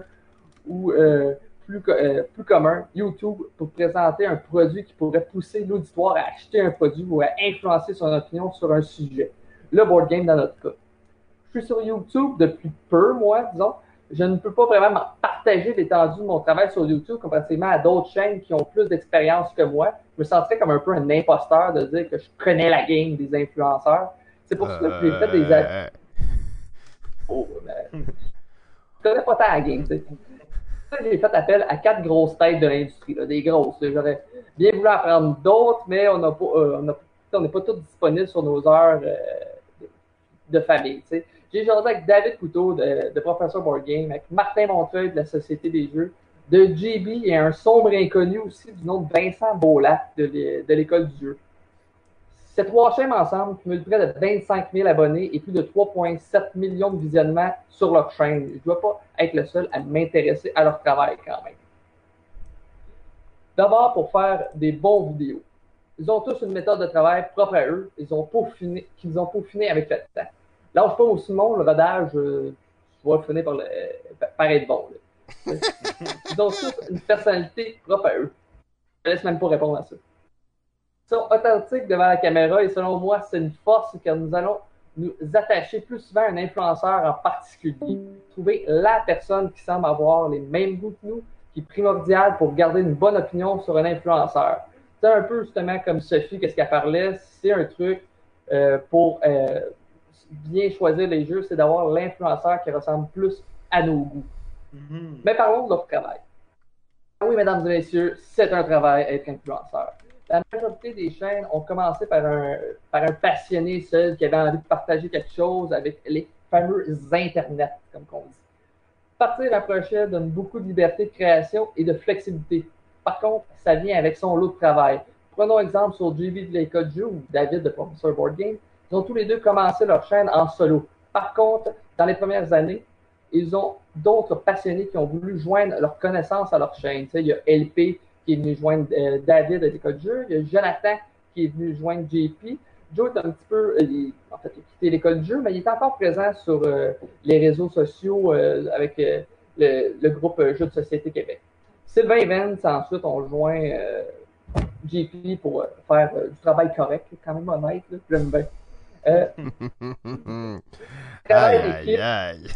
ou euh, plus, euh, plus commun, YouTube, pour présenter un produit qui pourrait pousser l'auditoire à acheter un produit ou à influencer son opinion sur un sujet. Le board game dans notre cas. Je suis sur YouTube depuis peu, moi, disons. Je ne peux pas vraiment m'en partager l'étendue de mon travail sur YouTube comparativement à d'autres chaînes qui ont plus d'expérience que moi. Je me sentirais comme un peu un imposteur de dire que je connais la game des influenceurs. C'est pour ça que j'ai fait des... Euh, Oh, ben, je connais pas tant la game, tu sais. Ça, J'ai fait appel à quatre grosses têtes de l'industrie, des grosses. J'aurais bien voulu en prendre d'autres, mais on pas, euh, n'est pas tous disponibles sur nos heures euh, de, de famille. tu sais. J'ai jasé avec David Couteau de, de Professeur Board Game, avec Martin Montreuil de la Société des Jeux, de JB et un sombre inconnu aussi du nom de Vincent l'é- de l'École du jeu. Ces trois chaînes ensemble cumulent près de 25 000 abonnés et plus de 3,7 millions de visionnements sur leur chaîne. Je ne dois pas être le seul à m'intéresser à leur travail quand même. D'abord, pour faire des bons vidéos. Ils ont tous une méthode de travail propre à eux, ils ont peaufiné, qu'ils ont peaufiné avec le temps. Lâche pas au Simon, le rodage, euh, tu vas finir par, le, par être bon. là. [LAUGHS] Ils ont tous une personnalité propre à eux. Je ne laisse même pas répondre à ça. Ils sont authentiques devant la caméra et selon moi, c'est une force car nous allons nous attacher plus souvent à un influenceur en particulier. Trouver la personne qui semble avoir les mêmes goûts que nous, qui est primordial pour garder une bonne opinion sur un influenceur. C'est un peu justement comme Sophie, qu'est-ce qu'elle parlait, c'est un truc euh, pour euh, bien choisir les jeux, c'est d'avoir l'influenceur qui ressemble plus à nos goûts. Mhm. Mais parlons de leur travail. Ah Oui, mesdames et messieurs, c'est un travail être influenceur. La majorité des chaînes ont commencé par un, par un passionné seul qui avait envie de partager quelque chose avec les fameux Internet, comme on dit. Partir approchait donne beaucoup de liberté de création et de flexibilité. Par contre, ça vient avec son lot de travail. Prenons exemple sur JB de l'école de jeu ou David de Professeur Board Game. Ils ont tous les deux commencé leur chaîne en solo. Par contre, dans les premières années, ils ont d'autres passionnés qui ont voulu joindre leur connaissance à leur chaîne. Il y a LP qui est venu joindre euh, David de l'école de jeu. Il y a Jonathan qui est venu joindre JP. Joe est un petit peu, euh, en fait, il a quitté l'école de jeu, mais il est encore présent sur euh, les réseaux sociaux avec le, groupe Jeux de Société Québec. Sylvain et Vance, ensuite, ont joint JP pour faire du travail correct, quand même honnête, j'aime bien. Euh, travail aïe, d'équipe, aïe,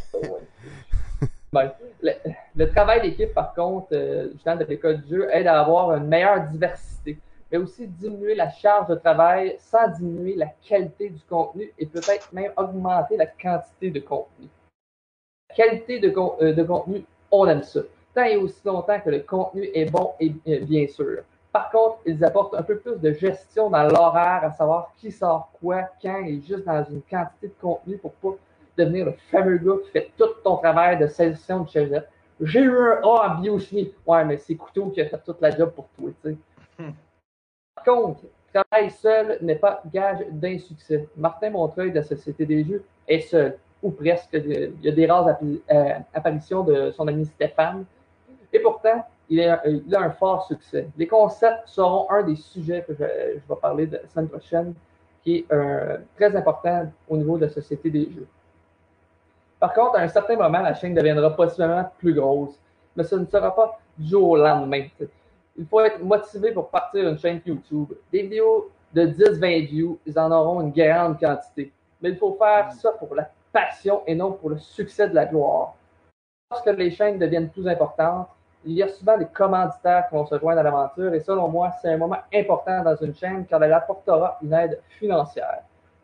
aïe. le, le travail d'équipe, par contre, euh, justement, de l'école du jeu, aide à avoir une meilleure diversité, mais aussi diminuer la charge de travail sans diminuer la qualité du contenu et peut-être même augmenter la quantité de contenu. La qualité de, con- euh, de contenu, on aime ça. Tant et aussi longtemps que le contenu est bon et euh, bien sûr. Par contre, ils apportent un peu plus de gestion dans l'horaire, à savoir qui sort quoi, quand, et juste dans une quantité de contenu pour pas devenir le fameux gars qui fait tout ton travail de session de chégette. J'ai eu un A en biochimie. Ouais, mais c'est Couteau qui a fait toute la job pour toi, tu sais. Hmm. Par contre, travail seul n'est pas gage d'insuccès. Martin Montreuil de la Société des Jeux est seul, ou presque. Il y a des rares euh, apparitions de son ami Stéphane. Et pourtant, il a, il a un fort succès. Les concepts seront un des sujets que je, je vais parler de la semaine prochaine, qui est euh, très important au niveau de la Société des Jeux. Par contre, à un certain moment, la chaîne deviendra possiblement plus grosse, mais ce ne sera pas du jour au lendemain. Il faut être motivé pour partir une chaîne YouTube. Des vidéos de 10-20 views, ils en auront une grande quantité. Mais il faut faire ça pour la passion et non pour le succès de la gloire. Lorsque les chaînes deviennent plus importantes, il y a souvent des commanditaires qui vont se joindre à l'aventure et selon moi, c'est un moment important dans une chaîne car elle apportera une aide financière.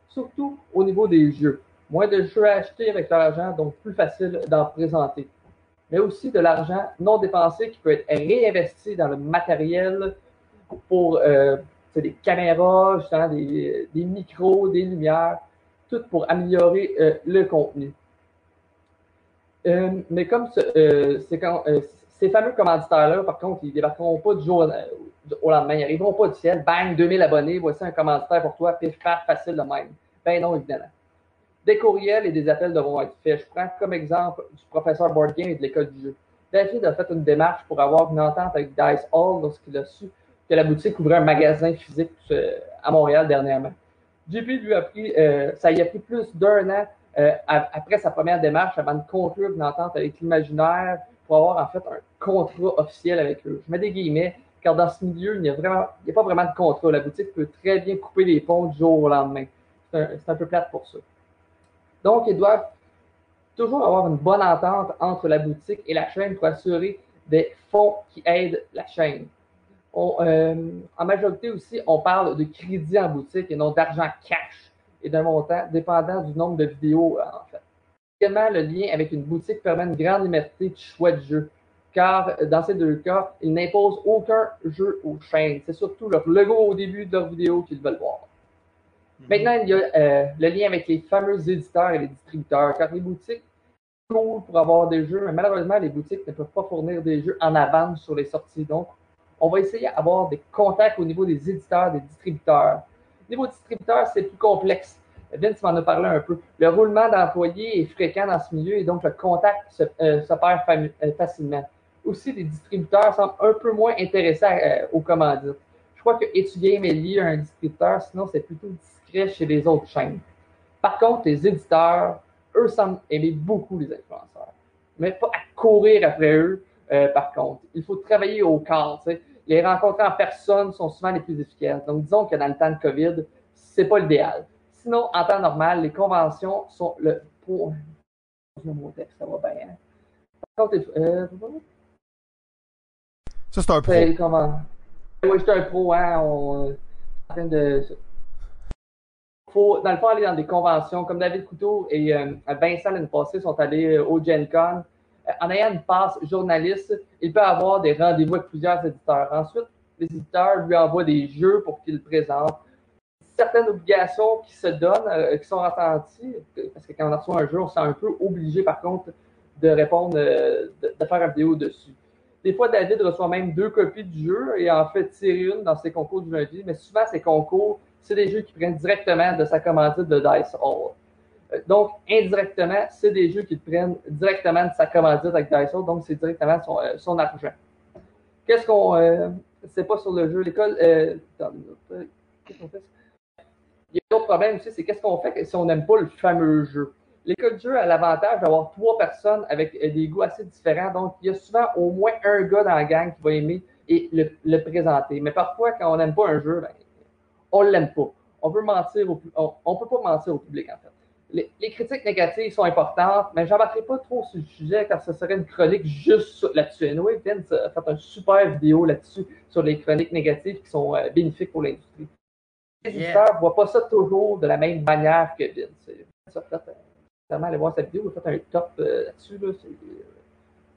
Surtout au niveau des jeux. Moins de jeux à acheter avec l'argent, donc plus facile d'en présenter. Mais aussi de l'argent non dépensé qui peut être réinvesti dans le matériel pour euh, des caméras, des, micros, des lumières, tout pour améliorer euh, le contenu. Euh, mais comme euh, c'est quand ces fameux commanditaires-là, par contre, ils ne débarqueront pas du jour au lendemain. Ils n'arriveront pas du ciel. Bang, 2000 abonnés, voici un commanditaire pour toi, pif, paf, facile de même. Ben non, évidemment. Des courriels et des appels devront être faits. Je prends comme exemple du professeur Boardgame et de l'école du jeu. David a fait une démarche pour avoir une entente avec Dice Hall lorsqu'il a su que la boutique ouvrait un magasin physique euh, à Montréal dernièrement. JP lui a pris, euh, ça y a pris plus d'un an euh, après sa première démarche avant de conclure une entente avec l'imaginaire pour avoir en fait un contrat officiel avec eux. Je mets des guillemets, car dans ce milieu, il n'y a, a pas vraiment de contrat. La boutique peut très bien couper les ponts du jour au lendemain. C'est un, peu plate pour ça. Donc, ils doivent toujours avoir une bonne entente entre la boutique et la chaîne pour assurer des fonds qui aident la chaîne. Euh, en majorité aussi, on parle de crédit en boutique et non d'argent cash et d'un montant dépendant du nombre de vidéos, en fait. Le lien avec une boutique permet une grande liberté de choix de jeu, car dans ces deux cas, ils n'imposent aucun jeu aux chaînes. C'est surtout leur logo au début de leur vidéo qu'ils veulent voir. Maintenant, il y a euh, le lien avec les fameux éditeurs et les distributeurs, car les boutiques cool pour avoir des jeux, mais malheureusement, les boutiques ne peuvent pas fournir des jeux en avance sur les sorties. Donc, on va essayer d'avoir des contacts au niveau des éditeurs, des distributeurs. Au niveau distributeur, c'est plus complexe. Vince m'en a parlé un peu. Le roulement d'employés est fréquent dans ce milieu et donc le contact se, euh, perd euh, facilement. Aussi, les distributeurs semblent un peu moins intéressés euh, aux commandites. Je crois que Etugame est lié à un distributeur, sinon c'est plutôt discret chez les autres chaînes. Par contre, les éditeurs, eux, semblent aimer beaucoup les influenceurs. Mais pas à courir après eux, euh, par contre. Il faut travailler au corps. les rencontres en personne sont souvent les plus efficaces. Donc, disons que dans le temps de COVID, c'est pas l'idéal. Sinon, en temps normal, les conventions sont le pour. Mon texte, ça va bien. Par contre, euh... ça, c'est un pro. Comment... Oui, je suis un pro, hein. On... En train de. Faut, dans le fond, aller dans des conventions. Comme David Couteau et euh, Vincent l'année passée sont allés euh, au Gen Con en ayant une passe journaliste, il peut avoir des rendez-vous avec plusieurs éditeurs. Ensuite, les éditeurs lui envoient des jeux pour qu'il présente. Certaines obligations qui se donnent, euh, qui sont ressenties, parce que quand on reçoit un jeu, on se sent un peu obligé, par contre, de répondre, euh, de, faire une vidéo dessus. Des fois, David reçoit même deux copies du jeu et en fait tirer une dans ses concours du lundi, mais souvent, ces concours, c'est des jeux qui prennent directement de sa commandite de Dice Hall. Donc, indirectement, c'est des jeux qui prennent directement de sa commandite avec Daiso, donc c'est directement son, euh, son argent. Qu'est-ce qu'on. Euh, c'est pas sur le jeu. L'école. Euh, qu'est-ce qu'on fait? Il y a autre problème aussi, c'est qu'est-ce qu'on fait si on n'aime pas le fameux jeu? L'école de jeu a l'avantage d'avoir trois personnes avec des goûts assez différents. Donc, il y a souvent au moins un gars dans la gang qui va aimer et le, présenter. Mais parfois, quand on n'aime pas un jeu, ben, on ne l'aime pas. On veut peut pas mentir au public, en fait les, critiques négatives sont importantes, mais j'embarquerai pas trop sur le sujet car ce serait une chronique juste là-dessus. Anyway, Vince a fait une super vidéo là-dessus sur les chroniques négatives qui sont euh, bénéfiques pour l'industrie. Éditeurs ne voient pas ça toujours de la même manière que Vince. Ça fait, vraiment aller voir cette vidéo, il a fait un top euh, là-dessus. Là,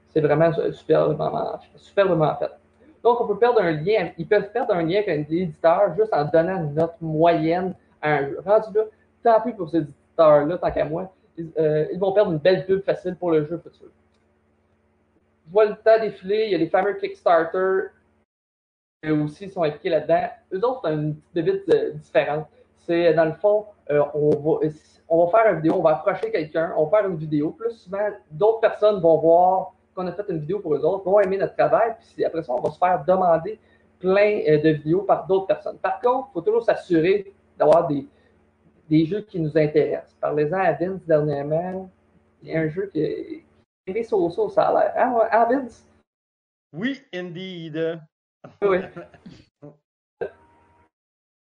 c'est vraiment superbement, superbement fait. Donc, on peut perdre un lien, ils peuvent perdre un lien avec l'éditeur juste en donnant une note moyenne à un jeu. Rendu là, tant pis pour ces là tant qu'à moi, ils, euh, ils, vont perdre une belle pub facile pour le jeu futur. Je vois le temps défiler, il y a les fameux Kickstarter aussi sont impliqués là-dedans. Eux autres, c'est une petite débite euh, différente. C'est, dans le fond, euh, on, va, faire une vidéo, on va approcher quelqu'un, on va faire une vidéo. Plus souvent, d'autres personnes vont voir qu'on a fait une vidéo pour eux autres, vont aimer notre travail, puis après ça, on va se faire demander plein de vidéos par d'autres personnes. Par contre, il faut toujours s'assurer d'avoir des, des jeux qui nous intéressent. Parlez-en à Vince dernièrement. Il y a un jeu qui est aimé ça a l'air. Hein, hein, Vince? Oui, indeed. Oui.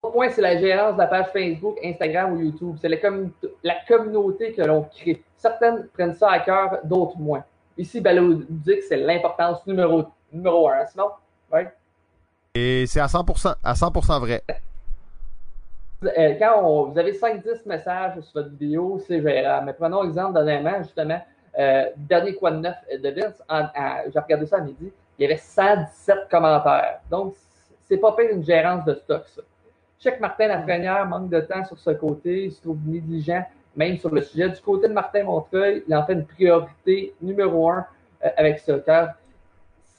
Au point, c'est la gérance de la page Facebook, Instagram ou YouTube. C'est la, commun- la communauté que l'on crée. Certaines prennent ça à cœur, d'autres moins. Ici, Ballo nous dit que c'est l'importance numéro, numéro un. Sinon, ouais. Et c'est à 100%, à 100% vrai. Euh, quand on- vous avez 5-10 messages sur votre vidéo, c'est gérable. Mais prenons exemple dernièrement, justement, euh, dernier quoi de neuf de Vince, j'ai regardé ça à midi, il y avait 117 commentaires. Donc, c'est pas pire une gérance de stock, ça. Que Martin Lafrenière manque de temps sur ce côté, il se trouve négligent, même sur le sujet. Du côté de Martin Montreuil, il en fait une priorité numéro un euh, avec car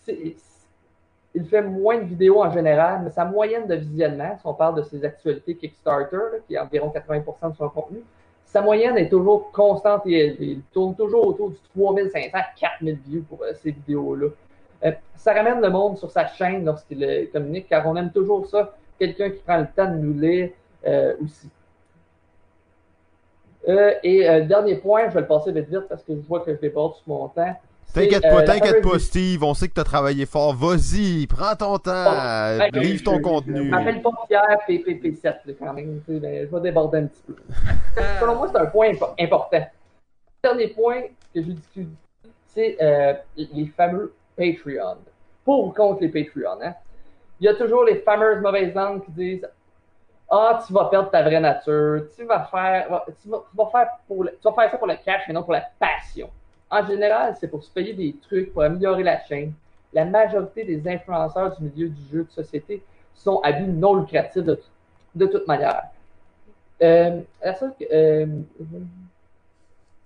c'est- il fait moins de vidéos en général, mais sa moyenne de visionnement, si on parle de ses actualités Kickstarter, qui est environ 80% de son contenu, sa moyenne est toujours constante et élevée. Il tourne toujours autour du 3500, 4000 views pour euh, ces vidéos-là. Euh, ça ramène le monde sur sa chaîne lorsqu'il communique, car on aime toujours ça, quelqu'un qui prend le temps de nous lire euh, aussi. Euh, et euh, dernier point, je vais le passer vite vite parce que je vois que je déborde sur mon temps. T'inquiète pas, t'inquiète pas, Steve. On sait que t'as travaillé fort. Vas-y, prends ton temps. Oh, ok, livre ton je- contenu. Je m'appelle pas Pierre PPP7 là, quand même. tu sais, mais je vais déborder un petit peu. [LAUGHS] Selon moi, c'est un point impo- important. Dernier point que je discute, c'est euh, les fameux Patreon. Pour ou contre les Patreon. Hein? Il y a toujours les fameuses mauvaises langues qui disent Ah, tu vas perdre ta vraie nature, tu vas faire, tu vas, faire, pour tu vas faire ça pour le cash, mais non pour la passion. En général, c'est pour se payer des trucs, pour améliorer la chaîne. La majorité des influenceurs du milieu du jeu de société sont à but non lucratif de, toute manière. Euh, euh,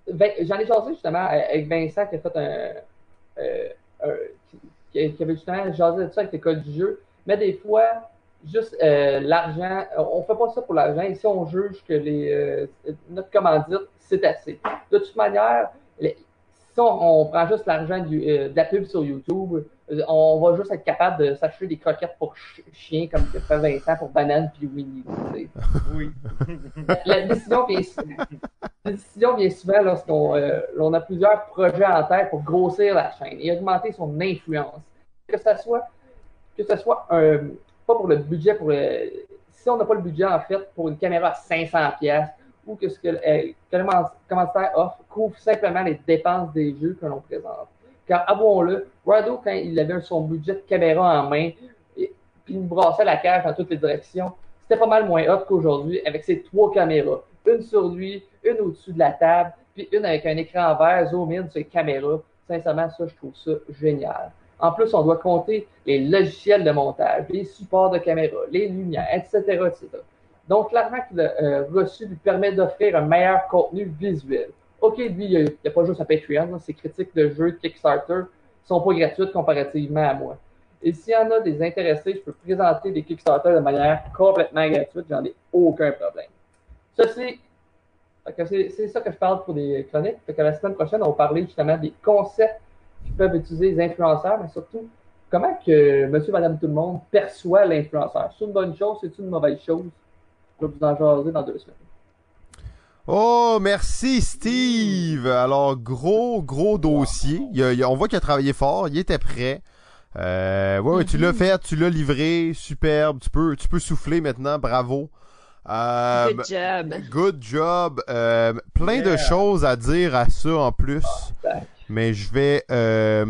J'en ai jasé justement avec Vincent qui a fait un. euh, un- qui, qui avait justement jasé de ça avec l'école du jeu. Mais des fois, juste euh, l'argent, on fait pas ça pour l'argent. Ici, on juge que les, euh, notre commandite, c'est assez. De toute manière, les- si on, on prend juste l'argent du- euh, de la pub sur YouTube, euh, on va juste être capable de s'acheter des croquettes pour ch- chiens comme que fait Vincent pour Banane puis Winnie. tu sais. Oui. La décision vient, la décision vient souvent lorsqu'on euh, on a plusieurs projets en tête pour grossir la chaîne et augmenter son influence. Que ce soit, que ce soit un, pas pour le budget, pour le, si on n'a pas le budget en fait pour une caméra à 500 pièces ou que ce que, que le commanditaire offre couvre simplement les dépenses des jeux que l'on présente. Car avouons-le, Rado, quand il avait son budget de caméra en main, puis il brassait la cage dans toutes les directions, c'était pas mal moins hot qu'aujourd'hui avec ses trois caméras. Une sur lui, une au-dessus de la table, puis une avec un écran vert zoom in sur caméras. Sincèrement, ça, je trouve ça génial. En plus, on doit compter les logiciels de montage, les supports de caméra, les lumières, etc. etc. Donc, l'argent qu'il a euh, reçu lui permet d'offrir un meilleur contenu visuel. OK, lui, il n'y a, pas juste un Patreon, là, ses critiques de jeux de Kickstarter sont pas gratuites comparativement à moi. Et s'il y en a des intéressés, je peux présenter des Kickstarter de manière complètement gratuite, j'en ai aucun problème. Ceci, c'est ça que je parle pour des chroniques. Fait que la semaine prochaine, on va parler justement des concepts qui peuvent utiliser les influenceurs, mais surtout comment que monsieur, madame, tout le monde perçoit l'influenceur. C'est une bonne chose, c'est une mauvaise chose? Je vais vous en jaser dans deux semaines. Oh, merci Steve. Alors, gros, gros dossier. Il y a- il y a- on voit qu'il a travaillé fort, il était prêt. Euh, ouais, ouais, tu l'as fait, tu l'as livré, superbe. Tu peux, tu peux souffler maintenant, bravo. Euh, Good job. Good job. Euh, plein de choses à dire à ça en plus. tac. Mais je vais euh,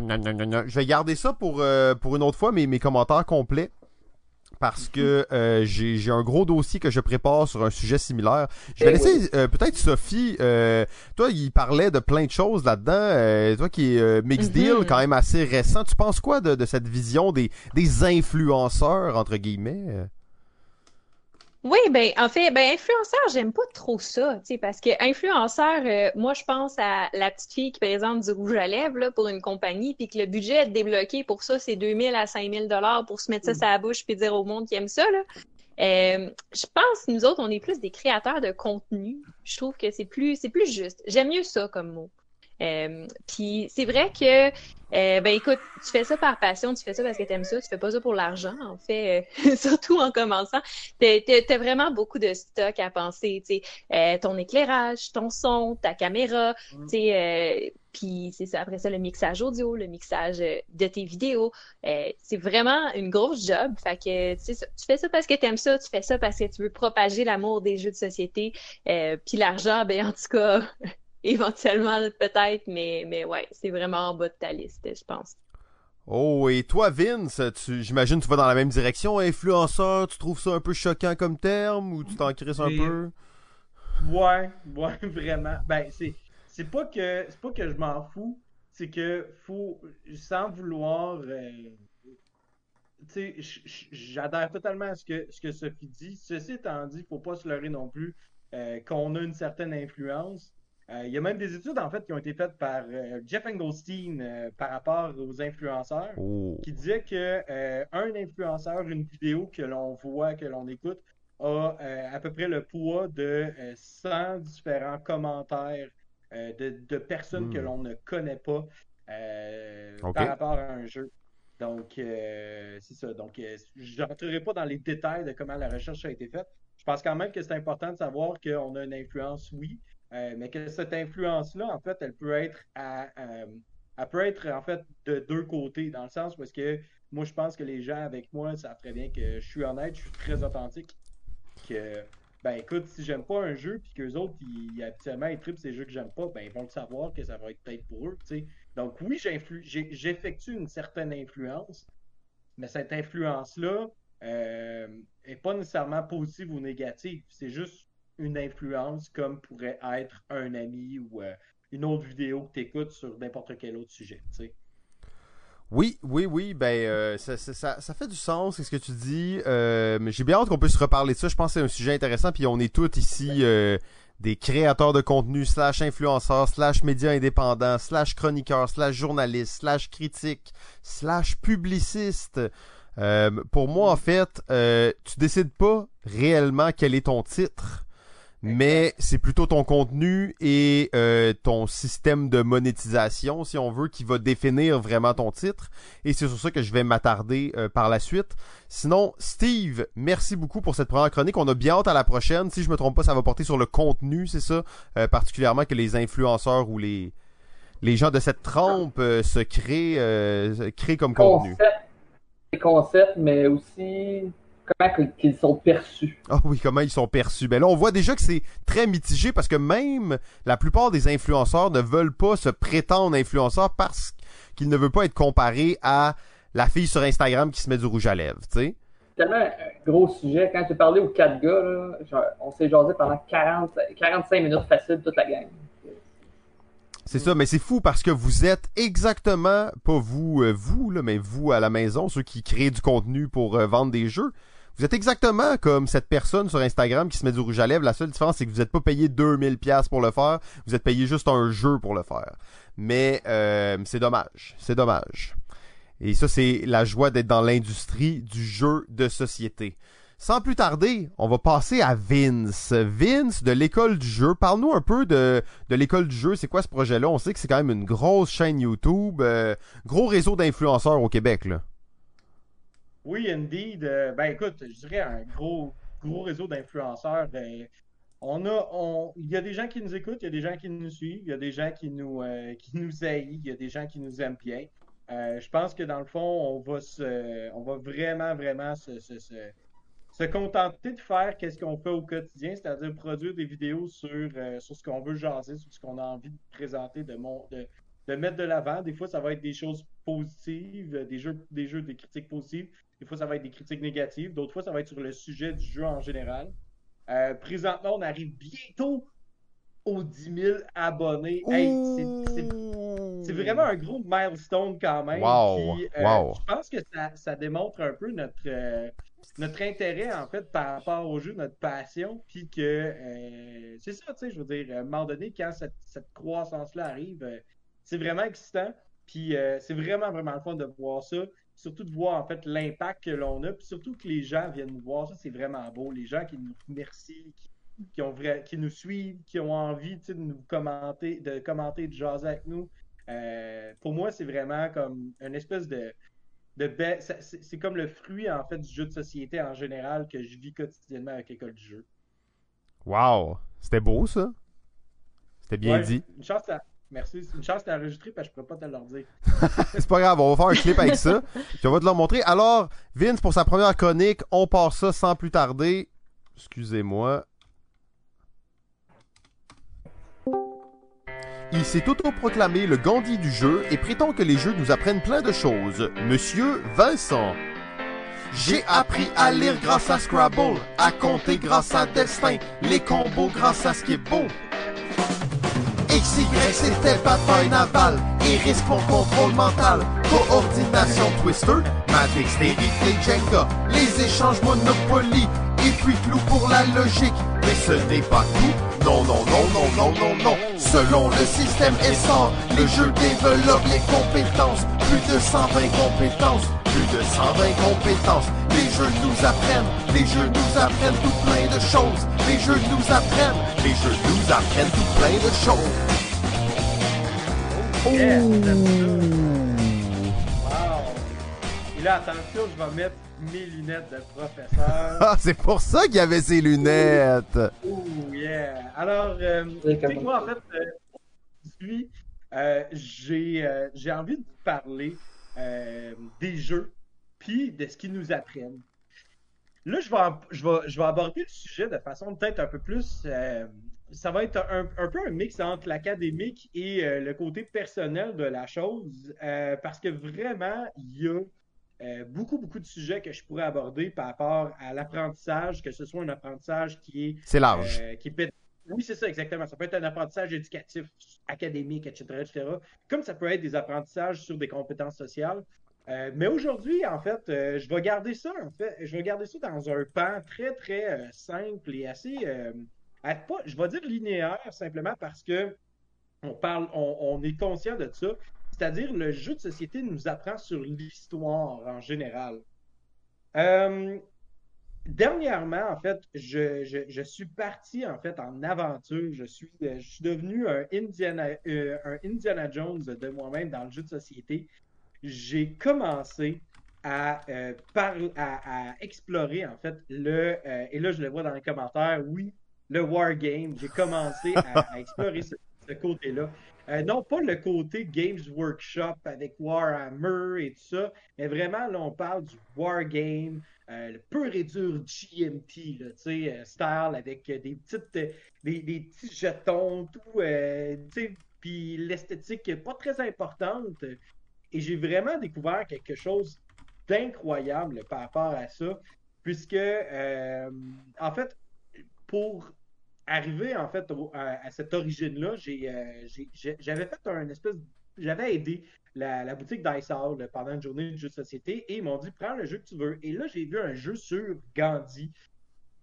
je vais garder ça pour, euh, pour une autre fois, mes, mes commentaires complets. Parce que euh, j'ai j'ai un gros dossier que je prépare sur un sujet similaire. Je vais Eh laisser euh, peut-être Sophie. euh, toi, il parlait de plein de choses là-dedans. euh, toi qui est euh, Mixed Mhm. Deal, quand même assez récent. Tu penses quoi de, de cette vision des, des influenceurs, entre guillemets? Oui, ben en fait, ben influenceur, j'aime pas trop ça, tu sais, parce que influenceur, euh, moi je pense à la petite fille qui présente du rouge à lèvres là, pour une compagnie, puis que le budget est débloqué pour ça, c'est 2000 à 5000 dollars pour se mettre ça sur la bouche puis dire au monde qui aime ça là. Euh, je pense que nous autres, on est plus des créateurs de contenu. Je trouve que c'est plus c'est plus juste. J'aime mieux ça comme mot. Euh, puis c'est vrai que Euh, ben écoute, tu fais ça par passion, tu fais ça parce que t'aimes ça, tu fais pas ça pour l'argent, en fait, euh, [LAUGHS] surtout en commençant. T'as vraiment beaucoup de stock à penser, tu sais, euh, ton éclairage, ton son, ta caméra, Mm. tu sais, euh, puis c'est ça, après ça, le mixage audio, le mixage euh, de tes vidéos, euh, c'est vraiment une grosse job, fait que, tu sais, ça, tu fais ça parce que t'aimes ça, tu fais ça parce que tu veux propager l'amour des jeux de société, euh, puis l'argent, ben en tout cas, [LAUGHS] [LAUGHS] éventuellement peut-être, mais, mais ouais, c'est vraiment en bas de ta liste, je pense. Oh, et toi, Vince, tu, j'imagine que tu vas dans la même direction, influenceur, tu trouves ça un peu choquant comme terme, ou tu t'en crisses un peu? Ouais, [LAUGHS] ouais, vraiment. Ben, c'est, c'est pas que, c'est pas que je m'en fous, c'est que faut, sans vouloir, euh, tu sais, j'adhère totalement à ce que, ce que Sophie dit. Ceci étant dit, faut pas se leurrer non plus euh, qu'on a une certaine influence. Euh, Il y a même des études, en fait, qui ont été faites par euh, Jeff Engelstein euh, par rapport aux influenceurs Oh. qui disait que un influenceur, une vidéo que l'on voit, que l'on écoute, a à peu près le poids de euh, 100 différents commentaires de, de personnes Hmm. que l'on ne connaît pas euh, par rapport à un jeu. Donc, euh, c'est ça. Donc, euh, je n'entrerai pas dans les détails de comment la recherche a été faite. Je pense quand même que c'est important de savoir qu'on a une influence, oui, euh, mais que cette influence-là, en fait, elle peut être à, euh, elle peut être en fait de deux côtés, dans le sens parce que moi je pense que les gens avec moi savent très bien que je suis honnête, je suis très authentique. Que ben écoute, si j'aime pas un jeu puis qu'eux autres ils habituellement ils trippent ces jeux que j'aime pas, ben ils vont le savoir que ça va être peut-être pour eux. Donc oui, j'effectue une certaine influence, mais cette influence-là euh, est pas nécessairement positive ou négative. C'est juste une influence comme pourrait être un ami ou euh, une autre vidéo que tu écoutes sur n'importe quel autre sujet. Oui, oui, oui, ben euh, ça, ça, ça, ça fait du sens, c'est ce que tu dis. Euh, mais j'ai bien hâte qu'on puisse reparler de ça. Je pense que c'est un sujet intéressant. Puis on est tous ici euh, des créateurs de contenu, slash influenceurs, slash médias indépendants, slash chroniqueurs, slash journalistes, slash critiques, slash publicistes. Euh, pour moi, en fait, euh, tu décides pas réellement quel est ton titre. Mais c'est plutôt ton contenu et euh, ton système de monétisation, si on veut, qui va définir vraiment ton titre. Et c'est sur ça que je vais m'attarder euh, par la suite. Sinon, Steve, merci beaucoup pour cette première chronique. On a bien hâte à la prochaine. Si je me trompe pas, ça va porter sur le contenu, c'est ça, euh, particulièrement que les influenceurs ou les les gens de cette trempe euh, se créent, euh, créent comme contenu. Concept, les concepts, mais aussi comment qu'ils sont perçus. Ah oui, comment ils sont perçus. Ben là, on voit déjà que c'est très mitigé parce que même la plupart des influenceurs ne veulent pas se prétendre influenceurs parce qu'ils ne veulent pas être comparés à la fille sur Instagram qui se met du rouge à lèvres, tu sais. C'est tellement un gros sujet. Quand j'ai parlé aux quatre gars, là, genre, on s'est jasé pendant 40, 45 minutes facile toute la gang. C'est ça, mais c'est fou parce que vous êtes exactement, pas vous, euh, vous, là, mais vous à la maison, ceux qui créent du contenu pour euh, vendre des jeux. Vous êtes exactement comme cette personne sur Instagram qui se met du rouge à lèvres. La seule différence, c'est que vous n'êtes pas payé 2000 pièces pour le faire. Vous êtes payé juste un jeu pour le faire. Mais euh, c'est dommage. C'est dommage. Et ça, c'est la joie d'être dans l'industrie du jeu de société. Sans plus tarder, on va passer à Vince. Vince de l'école du jeu. Parle-nous un peu de, l'école du jeu. C'est quoi ce projet-là? On sait que c'est quand même une grosse chaîne YouTube, euh, gros réseau d'influenceurs au Québec. Là. Oui, indeed. Euh, ben écoute, je dirais un gros, gros réseau d'influenceurs. Ben, on a, on, il y a des gens qui nous écoutent, il y a des gens qui nous suivent, il y a des gens qui nous, euh, qui nous haïssent, il y a des gens qui nous aiment bien. Euh, je pense que dans le fond, on va se, on va vraiment, vraiment se, se, se, se contenter de faire qu'est-ce qu'on fait au quotidien, c'est-à-dire produire des vidéos sur, euh, sur ce qu'on veut jaser, sur ce qu'on a envie de présenter, de, mon, de, de mettre de l'avant. Des fois, ça va être des choses positives, des jeux, des jeux, des critiques positives. Des fois, ça va être des critiques négatives. D'autres fois, ça va être sur le sujet du jeu en général. Euh, présentement, on arrive bientôt aux 10 000 abonnés. Hey, c'est- vraiment un gros milestone quand même. Wow, euh, wow. Je pense que ça, ça démontre un peu notre, euh, notre intérêt en fait par rapport au jeu, notre passion. Puis que c'est ça, tu sais, je veux dire, à un moment donné, quand cette, cette croissance-là arrive, c'est vraiment excitant. Puis euh, c'est vraiment, vraiment le fun de voir ça. Surtout de voir en fait l'impact que l'on a. Puis surtout que les gens viennent nous voir, ça c'est vraiment beau. Les gens qui nous remercient, qui, qui ont qui nous suivent, qui ont envie de nous commenter, de commenter, de jaser avec nous. Euh, pour moi, c'est vraiment comme une espèce de, de ça- C'est comme le fruit en fait du jeu de société en général que je vis quotidiennement avec l'école du jeu. Wow. C'était beau, ça. C'était bien Ouais, dit. Une chance à... Merci. Une chance à enregistrer parce que je pourrais pas te le dire. [LAUGHS] C'est pas grave, on va faire un clip avec ça. [LAUGHS] Puis on va te le montrer. Alors, Vince, pour sa première chronique, on part ça sans plus tarder. Excusez-moi. Il s'est autoproclamé le Gandhi du jeu et prétend que les jeux nous apprennent plein de choses. Monsieur Vincent. J'ai appris à lire grâce à Scrabble, à compter grâce à Destin, les combos grâce à Skipbo. XY c'était bataille navale, Iris mon contrôle mental, coordination Twister, ma dextérité Jenga, les échanges Monopoly, et puis clou pour la logique. Mais ce n'est pas tout, non, non, non, non, non, non, non. Selon le système ESSOR, les jeux développent les compétences, plus de 120 compétences, plus de 120 compétences. Les jeux nous apprennent, les jeux nous apprennent tout plein de choses. Les jeux nous apprennent, les jeux nous apprennent tout plein de choses. Là, attention, je vais mettre mes lunettes de professeur. [LAUGHS] Ah, c'est pour ça qu'il y avait ses lunettes. Ouh, yeah! Alors, euh, moi, en fait, euh, aujourd'hui, euh, j'ai euh, j'ai envie de vous parler euh, des jeux, puis de ce qu'ils nous apprennent. Là, je vais, je, vais, je vais aborder le sujet de façon peut-être un peu plus. euh, ça va être un, un peu un mix entre l'académique et euh, le côté personnel de la chose, euh, parce que vraiment, il y a euh, beaucoup, beaucoup de sujets que je pourrais aborder par rapport à l'apprentissage, que ce soit un apprentissage qui est C'est large. euh, qui peut être- Oui, c'est ça, exactement. Ça peut être un apprentissage éducatif, académique, etc., etc. Comme ça peut être des apprentissages sur des compétences sociales. Euh, mais aujourd'hui, en fait, je vais garder ça, en fait, je vais garder ça dans un pan très, très simple et assez, à pas, je vais dire linéaire, simplement parce que on parle, on, on est conscient de ça. C'est-à-dire, le jeu de société nous apprend sur l'histoire en général. Euh, Dernièrement, en fait, je, je, suis parti en fait en aventure. Je suis, euh, je suis devenu un Indiana, euh, un Indiana Jones de moi-même dans le jeu de société. J'ai commencé à, parler, à, explorer en fait le et là je le vois dans les commentaires. Oui, le wargame. J'ai commencé à, explorer ce côté-là. Euh, non pas le côté Games Workshop avec Warhammer et tout ça, mais vraiment là on parle du wargame. Euh, le pur et dur GMT, là, euh, style avec euh, des petites, euh, des, des petits jetons, tout, puis l'esthétique est pas très importante. Et j'ai vraiment découvert quelque chose d'incroyable par rapport à ça, puisque, en fait, pour arriver en fait à, cette origine-là, euh, j'avais fait un espèce, j'avais aidé la, la boutique Dice Hall pendant une journée de jeux de société et ils m'ont dit prends le jeu que tu veux. Et là, j'ai vu un jeu sur Gandhi.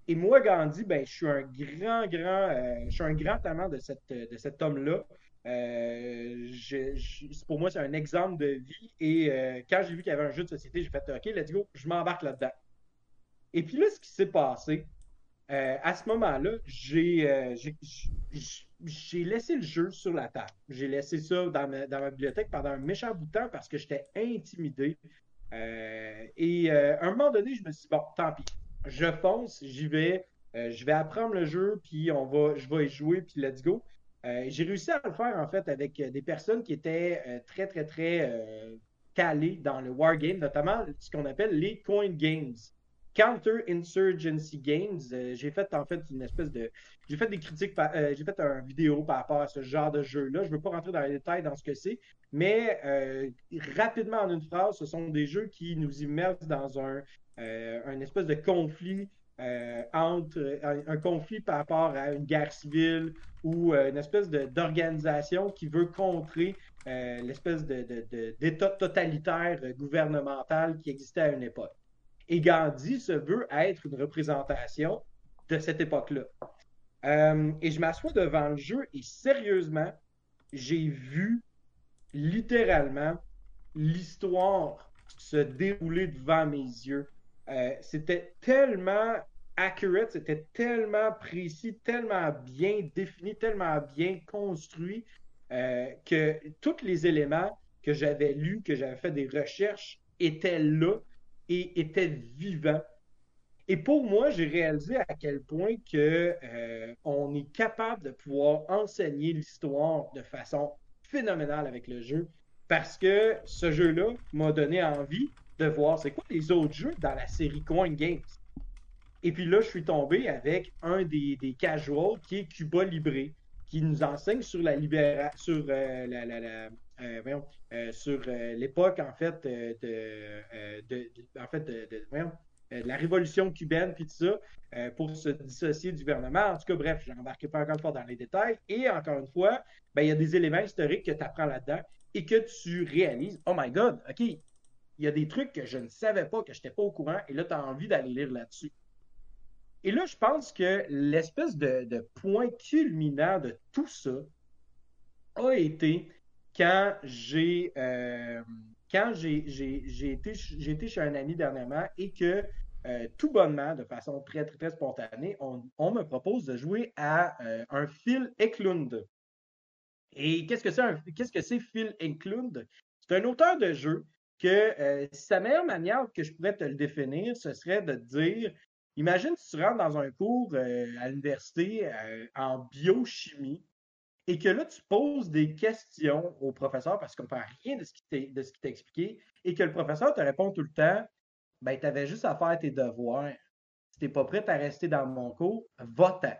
Et moi, Gandhi, ben, je suis un grand, grand, euh, je suis un grand amant de, de cet homme-là. Euh, pour moi, c'est un exemple de vie. Et quand j'ai vu qu'il y avait un jeu de société, j'ai fait OK, let's go, je m'embarque là-dedans. Et puis là, ce qui s'est passé, euh, à ce moment-là, j'ai euh, j'ai- j'ai- laissé le jeu sur la table. J'ai laissé ça dans ma, dans ma bibliothèque pendant un méchant bout de temps parce que j'étais intimidé. Euh, et à un moment donné, je me suis dit, bon, tant pis. Je fonce, j'y vais, je vais apprendre le jeu, puis on va, je vais y jouer, puis let's go. J'ai réussi à le faire en fait avec des personnes qui étaient très, très, très calées dans le wargame, notamment ce qu'on appelle les coin games. Counter-Insurgency Games. Euh, j'ai fait en fait une espèce de. J'ai fait des critiques, euh, j'ai fait une vidéo par rapport à ce genre de jeu-là. Je ne veux pas rentrer dans les détails dans ce que c'est, mais euh, rapidement en une phrase, ce sont des jeux qui nous immersent dans un, un espèce de conflit entre un, conflit par rapport à une guerre civile ou une espèce de- d'organisation qui veut contrer l'espèce de- d'État totalitaire gouvernemental qui existait à une époque. Et Gandhi se veut être une représentation de cette époque-là. Euh, et je m'assois devant le jeu et sérieusement, j'ai vu littéralement l'histoire se dérouler devant mes yeux. Euh, c'était tellement accurate, c'était tellement précis, tellement bien défini, tellement bien construit. euh, que tous les éléments que j'avais lus, que j'avais fait des recherches, étaient là et étaient vivants. Et pour moi, j'ai réalisé à quel point que euh, on est capable de pouvoir enseigner l'histoire de façon phénoménale avec le jeu, parce que ce jeu-là m'a donné envie de voir c'est quoi les autres jeux dans la série Coin Games. Et puis là, je suis tombé avec un des, des casuals qui est Cuba Libre, qui nous enseigne sur la libération, sur euh, la, euh, sur euh, l'époque en fait euh, de, euh, de, en fait de, euh, la révolution cubaine puis tout ça euh, pour se dissocier du gouvernement. En tout cas, bref, je n'embarquerai pas encore fois dans les détails. Et encore une fois, ben, il y a des éléments historiques que tu apprends là-dedans et que tu réalises, oh my God, OK, il y a des trucs que je ne savais pas, que je n'étais pas au courant, et là, tu as envie d'aller lire là-dessus. Et là, je pense que l'espèce de point culminant de tout ça a été quand j'ai euh, quand j'ai été, été chez un ami dernièrement et que euh, tout bonnement, de façon très, très, très spontanée, on, on me propose de jouer à euh, un Phil Eklund. Et qu'est-ce que c'est qu'est-ce que Phil Eklund? C'est un auteur de jeu que sa meilleure manière que je pourrais te le définir, ce serait de te dire Imagine si tu rentres dans un cours à l'université en biochimie et que là, tu poses des questions au professeur parce qu'on ne comprend rien de ce qui t'a expliqué et que le professeur te répond tout le temps ben, tu avais juste à faire tes devoirs. Si tu n'es pas prêt à rester dans mon cours, va-t'en.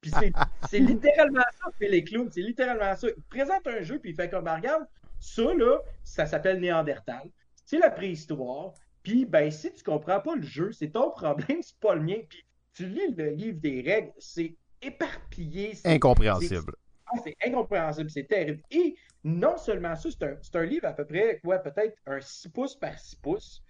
Puis [LAUGHS] c'est, littéralement ça, fait les clowns. C'est littéralement ça. Il te présente un jeu, puis il fait comme, Ben, regarde, ça, là, ça s'appelle Néandertal. C'est la préhistoire. Puis, ben, si tu comprends pas le jeu, c'est ton problème, [LAUGHS] c'est pas le mien. Puis, tu lis le livre des règles, c'est éparpillé. C'est, Incompréhensible. ah, c'est incompréhensible, c'est terrible. Et non seulement ça, c'est un, c'est un livre à peu près, quoi, peut-être un 6 pouces par 6 pouces.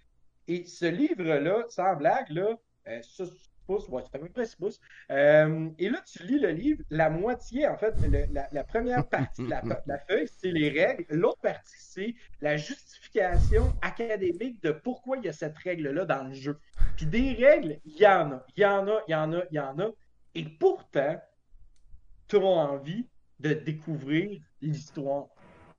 Et ce livre-là, sans blague, là, euh, ça, 6 pouces, ouais, c'est à peu près 6 pouces. Euh, et là, tu lis le livre, la moitié, en fait, le- la, la première partie de la, de [LAUGHS] la feuille, c'est les règles. L'autre partie, c'est la justification académique de pourquoi il y a cette règle-là dans le jeu. Puis des règles, il y en a, il y en a, il y en a, il y en a. Et pourtant, tu as envie de découvrir l'histoire.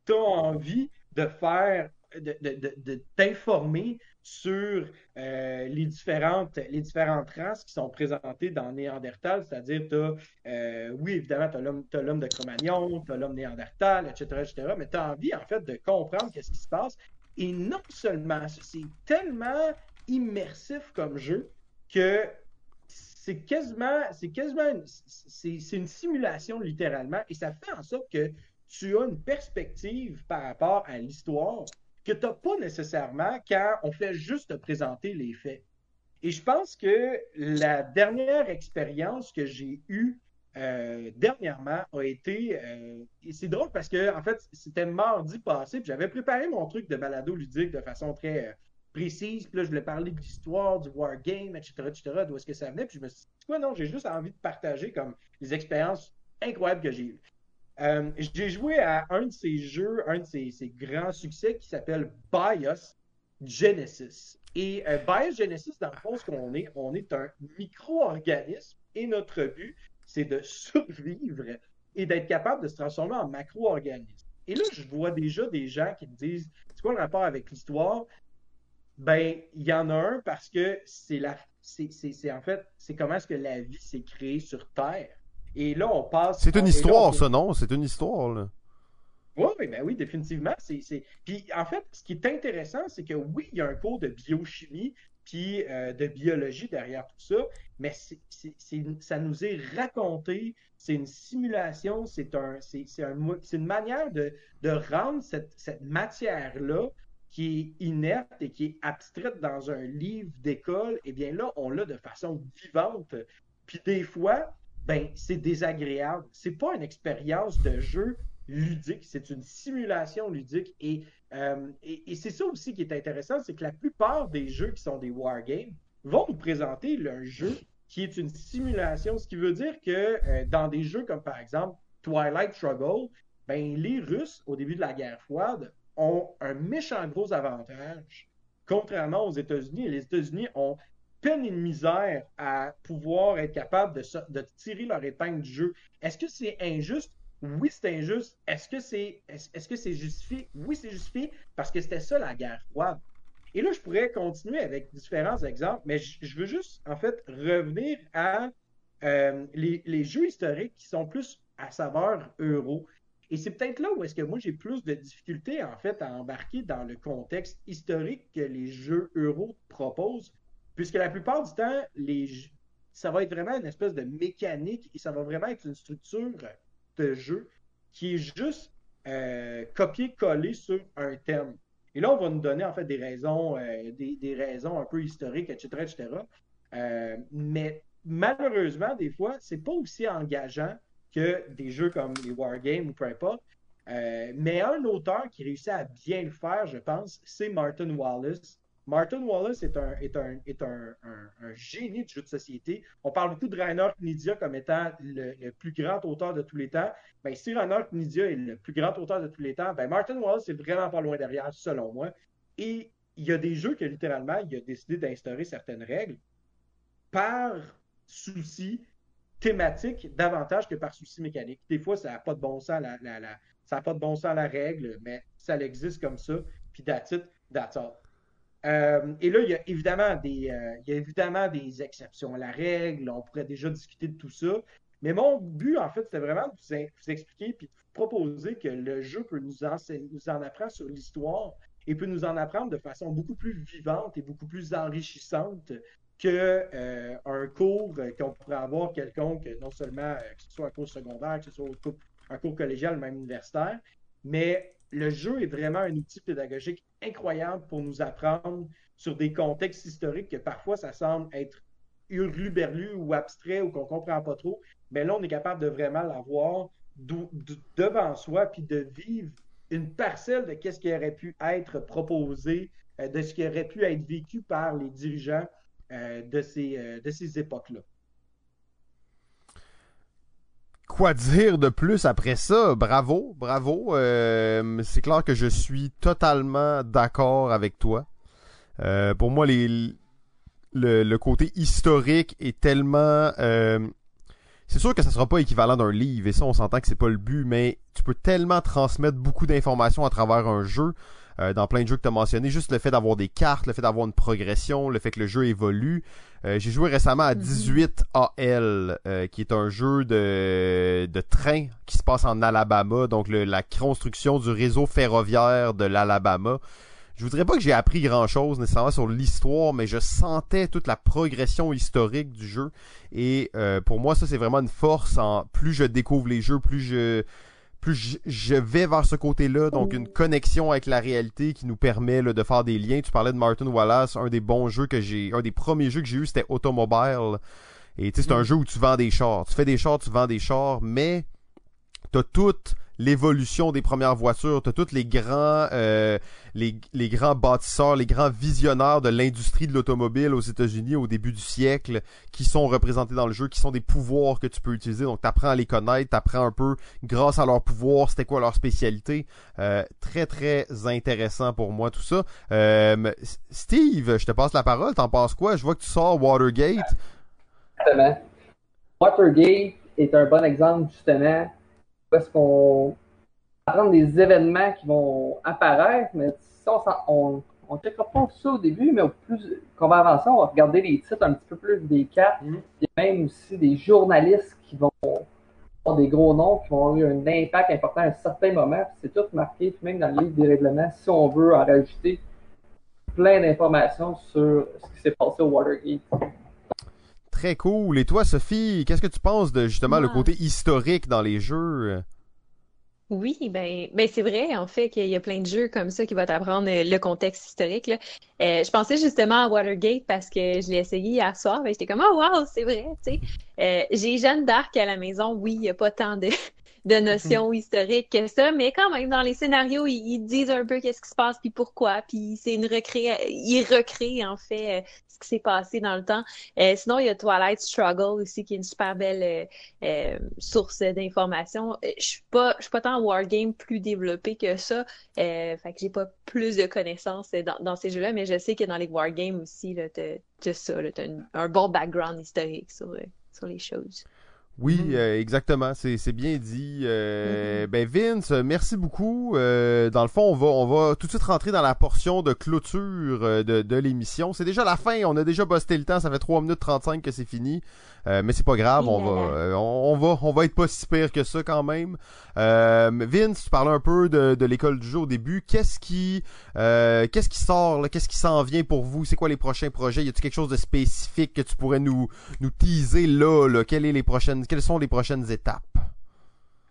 Tu as envie de faire, de, de- de- t'informer sur euh, les, différentes, les différentes races qui sont présentées dans Néandertal, c'est-à-dire, tu as, oui, évidemment, tu as l'homme de Cro-Magnon, tu as l'homme Néandertal, etc., etc., mais tu as envie, en fait, de comprendre qu'est-ce qui se passe. Et non seulement c'est tellement immersif comme jeu que c'est quasiment, une simulation littéralement, et ça fait en sorte que tu as une perspective par rapport à l'histoire que tu n'as pas nécessairement quand on fait juste te présenter les faits. Et je pense que la dernière expérience que j'ai eue euh, dernièrement a été. euh, et c'est drôle parce que, en fait, c'était mardi passé, puis j'avais préparé mon truc de balado ludique de façon très euh, précise. Puis là, je voulais parler de l'histoire, du wargame, etc., etc., d'où est-ce que ça venait. Puis je me suis dit, quoi, non, j'ai juste envie de partager comme les expériences incroyables que j'ai eues. Euh, j'ai joué à un de ces jeux, un de ces, grands succès qui s'appelle BIOS Genesis. Et euh, BIOS Genesis, dans le fond, ce qu'on est, on est un micro-organisme et notre but, c'est de [LAUGHS] survivre et d'être capable de se transformer en macro-organisme. Et là, je vois déjà des gens qui me disent c'est quoi le rapport avec l'histoire? Ben, il y en a un parce que c'est la, c'est, en fait, c'est comment est-ce que la vie s'est créée sur Terre. Et là, on passe. C'est une là, histoire, on- ça, non? C'est une histoire, là. oui, oui, ben oui, définitivement. C'est. Puis en fait, ce qui est intéressant, c'est que oui, il y a un cours de biochimie puis euh, de biologie derrière tout ça, mais c'est- ça nous est raconté, c'est une simulation, c'est, un, un une manière de, de rendre cette, cette matière-là qui est inerte et qui est abstraite dans un livre d'école, eh bien là, on l'a de façon vivante. Puis des fois, ben, c'est désagréable. C'est pas une expérience de jeu ludique, c'est une simulation ludique. Et, euh, et, c'est ça aussi qui est intéressant, c'est que la plupart des jeux qui sont des wargames vont nous présenter un jeu qui est une simulation, ce qui veut dire que euh, dans des jeux comme par exemple Twilight Struggle, ben, les Russes, au début de la guerre froide, ont un méchant gros avantage, contrairement aux États-Unis. Les États-Unis ont peine et misère à pouvoir être capables de, tirer leur épingle du jeu. Est-ce que c'est injuste? Oui, c'est injuste. Est-ce que c'est est-ce que c'est justifié? Oui, c'est justifié parce que c'était ça la guerre froide. Et là, je pourrais continuer avec différents exemples, mais je veux juste, en fait, revenir à euh, les, les, jeux historiques qui sont plus à saveur euro. Et c'est peut-être là où est-ce que moi j'ai plus de difficultés en fait à embarquer dans le contexte historique que les jeux euro proposent, puisque la plupart du temps, les, ça va être vraiment une espèce de mécanique et ça va vraiment être une structure de jeu qui est juste euh, copier-coller sur un thème. Et là, on va nous donner en fait des raisons, euh, des, raisons un peu historiques, etc., etc. Euh, mais malheureusement, des fois, c'est pas aussi engageant que des jeux comme les Wargames ou peu importe. Euh, mais un auteur qui réussit à bien le faire, je pense, c'est Martin Wallace. Martin Wallace est un, est un, est un, génie de jeu de société. On parle beaucoup de Rainer Knizia comme étant le, plus grand auteur de tous les temps. Ben, si Rainer Knizia est le plus grand auteur de tous les temps, ben Martin Wallace est vraiment pas loin derrière, selon moi. Et il y a des jeux que littéralement, il a décidé d'instaurer certaines règles par souci thématique davantage que par souci mécanique. Des fois, ça n'a pas de bon sens la, la, ça pas de bon sens la règle, mais ça existe comme ça, puis that's it. Euh, et là, il y, a évidemment des, euh, il y a évidemment des exceptions à la règle, on pourrait déjà discuter de tout ça, mais mon but, en fait, c'était vraiment de vous, expliquer puis de vous proposer que le jeu peut nous, nous en apprendre sur l'histoire et peut nous en apprendre de façon beaucoup plus vivante et beaucoup plus enrichissante qu'un euh, cours qu'on pourrait avoir quelconque, non seulement euh, que ce soit un cours secondaire, que ce soit un cours, collégial, même universitaire, mais le jeu est vraiment un outil pédagogique incroyable pour nous apprendre sur des contextes historiques que parfois ça semble être hurluberlu ou abstrait ou qu'on comprend pas trop. Mais là, on est capable de vraiment l'avoir devant soi puis de vivre une parcelle de ce qui aurait pu être proposé, euh, de ce qui aurait pu être vécu par les dirigeants euh, de ces, euh, de ces époques-là. Quoi dire de plus après ça? Bravo, bravo. Euh, c'est clair que je suis totalement d'accord avec toi. pour moi, le, côté historique est tellement... c'est sûr que ça sera pas équivalent d'un livre, et ça, on s'entend que c'est pas le but, mais tu peux tellement transmettre beaucoup d'informations à travers un jeu. Euh, dans plein de jeux que tu as mentionné. Juste le fait d'avoir des cartes, le fait d'avoir une progression, le fait que le jeu évolue. Euh, j'ai joué récemment à 18 mhm. AL, euh, qui est un jeu de, de train qui se passe en Alabama, donc la construction du réseau ferroviaire de l'Alabama. Je voudrais pas que j'ai appris grand chose nécessairement sur l'histoire, mais je sentais toute la progression historique du jeu. Et pour moi, ça c'est vraiment une force. En plus je découvre les jeux, plus je plus je, vais vers ce côté-là, donc une connexion avec la réalité qui nous permet de faire des liens. Tu parlais de Martin Wallace, un des bons jeux que j'ai, un des premiers jeux que j'ai eu, c'était Automobile. Et tu sais, c'est un mm. jeu où tu vends des chars. Tu fais des chars, tu vends des chars, mais t'as toute l'évolution des premières voitures, t'as tous les grands, euh, les, les, grands bâtisseurs, les grands visionnaires de l'industrie de l'automobile aux États-Unis au début du siècle, qui sont représentés dans le jeu, qui sont des pouvoirs que tu peux utiliser. Donc, t'apprends à les connaître, t'apprends un peu grâce à leurs pouvoirs, c'était quoi leur spécialité. Euh, très très intéressant pour moi tout ça. Euh, Steve, je te passe la parole. T'en penses quoi? Je vois que tu sors Watergate. Watergate est un bon exemple justement parce qu'on va prendre des événements qui vont apparaître, mais si on on ne checkera pas ça au début, mais au plus qu'on va avancer, on va regarder les titres un petit peu plus des cartes. Mm-hmm. Il y a même aussi des journalistes qui vont avoir des gros noms, qui vont avoir un impact important à un certain moment. C'est tout marqué, même dans le livre des règlements, si on veut en rajouter plein d'informations sur ce qui s'est passé au Watergate. Très cool. Et toi, Sophie, qu'est-ce que tu penses de justement le côté historique dans les jeux? Oui, ben, ben c'est vrai, en fait, qu'il y a plein de jeux comme ça qui vont t'apprendre euh, le contexte historique. Là. Euh, je pensais justement à Watergate parce que je l'ai essayé hier soir et j'étais comme Oh wow, c'est vrai, tu sais. Euh, j'ai Jeanne d'Arc à la maison, oui, il n'y a pas tant de, de notions historiques que ça, mais quand même, dans les scénarios, ils, disent un peu qu'est-ce qui se passe, puis pourquoi, puis c'est une recré... Ils recréent, en fait, euh, ce qui s'est passé dans le temps. Euh, sinon, il y a Twilight Struggle aussi, qui est une super belle euh, source d'informations. Je suis pas, je suis pas tant wargame plus développé que ça, fait que j'ai pas plus de connaissances dans, dans ces jeux-là, mais je sais que dans les wargames aussi, là, t'as, ça, t'as un bon background historique sur, sur les choses. Oui, Mhm. euh, exactement, c'est bien dit. Euh, Mhm. Ben Vince, merci beaucoup. Euh, dans le fond, on va on va tout de suite rentrer dans la portion de clôture euh, de, de l'émission. C'est déjà la fin, on a déjà busté le temps, ça fait 3 minutes 35 que c'est fini. Euh, mais c'est pas grave, on va euh, on, on va on va être pas si pire que ça quand même. Euh, Vince, tu parlais un peu de, de l'école du jeu au début. Qu'est-ce qui euh, qu'est-ce qui sort, là? qu'est-ce qui s'en vient pour vous? C'est quoi les prochains projets? Y a-t-il quelque chose de spécifique que tu pourrais nous nous teaser là, là? Quelles, est les prochaines, quelles sont les prochaines étapes?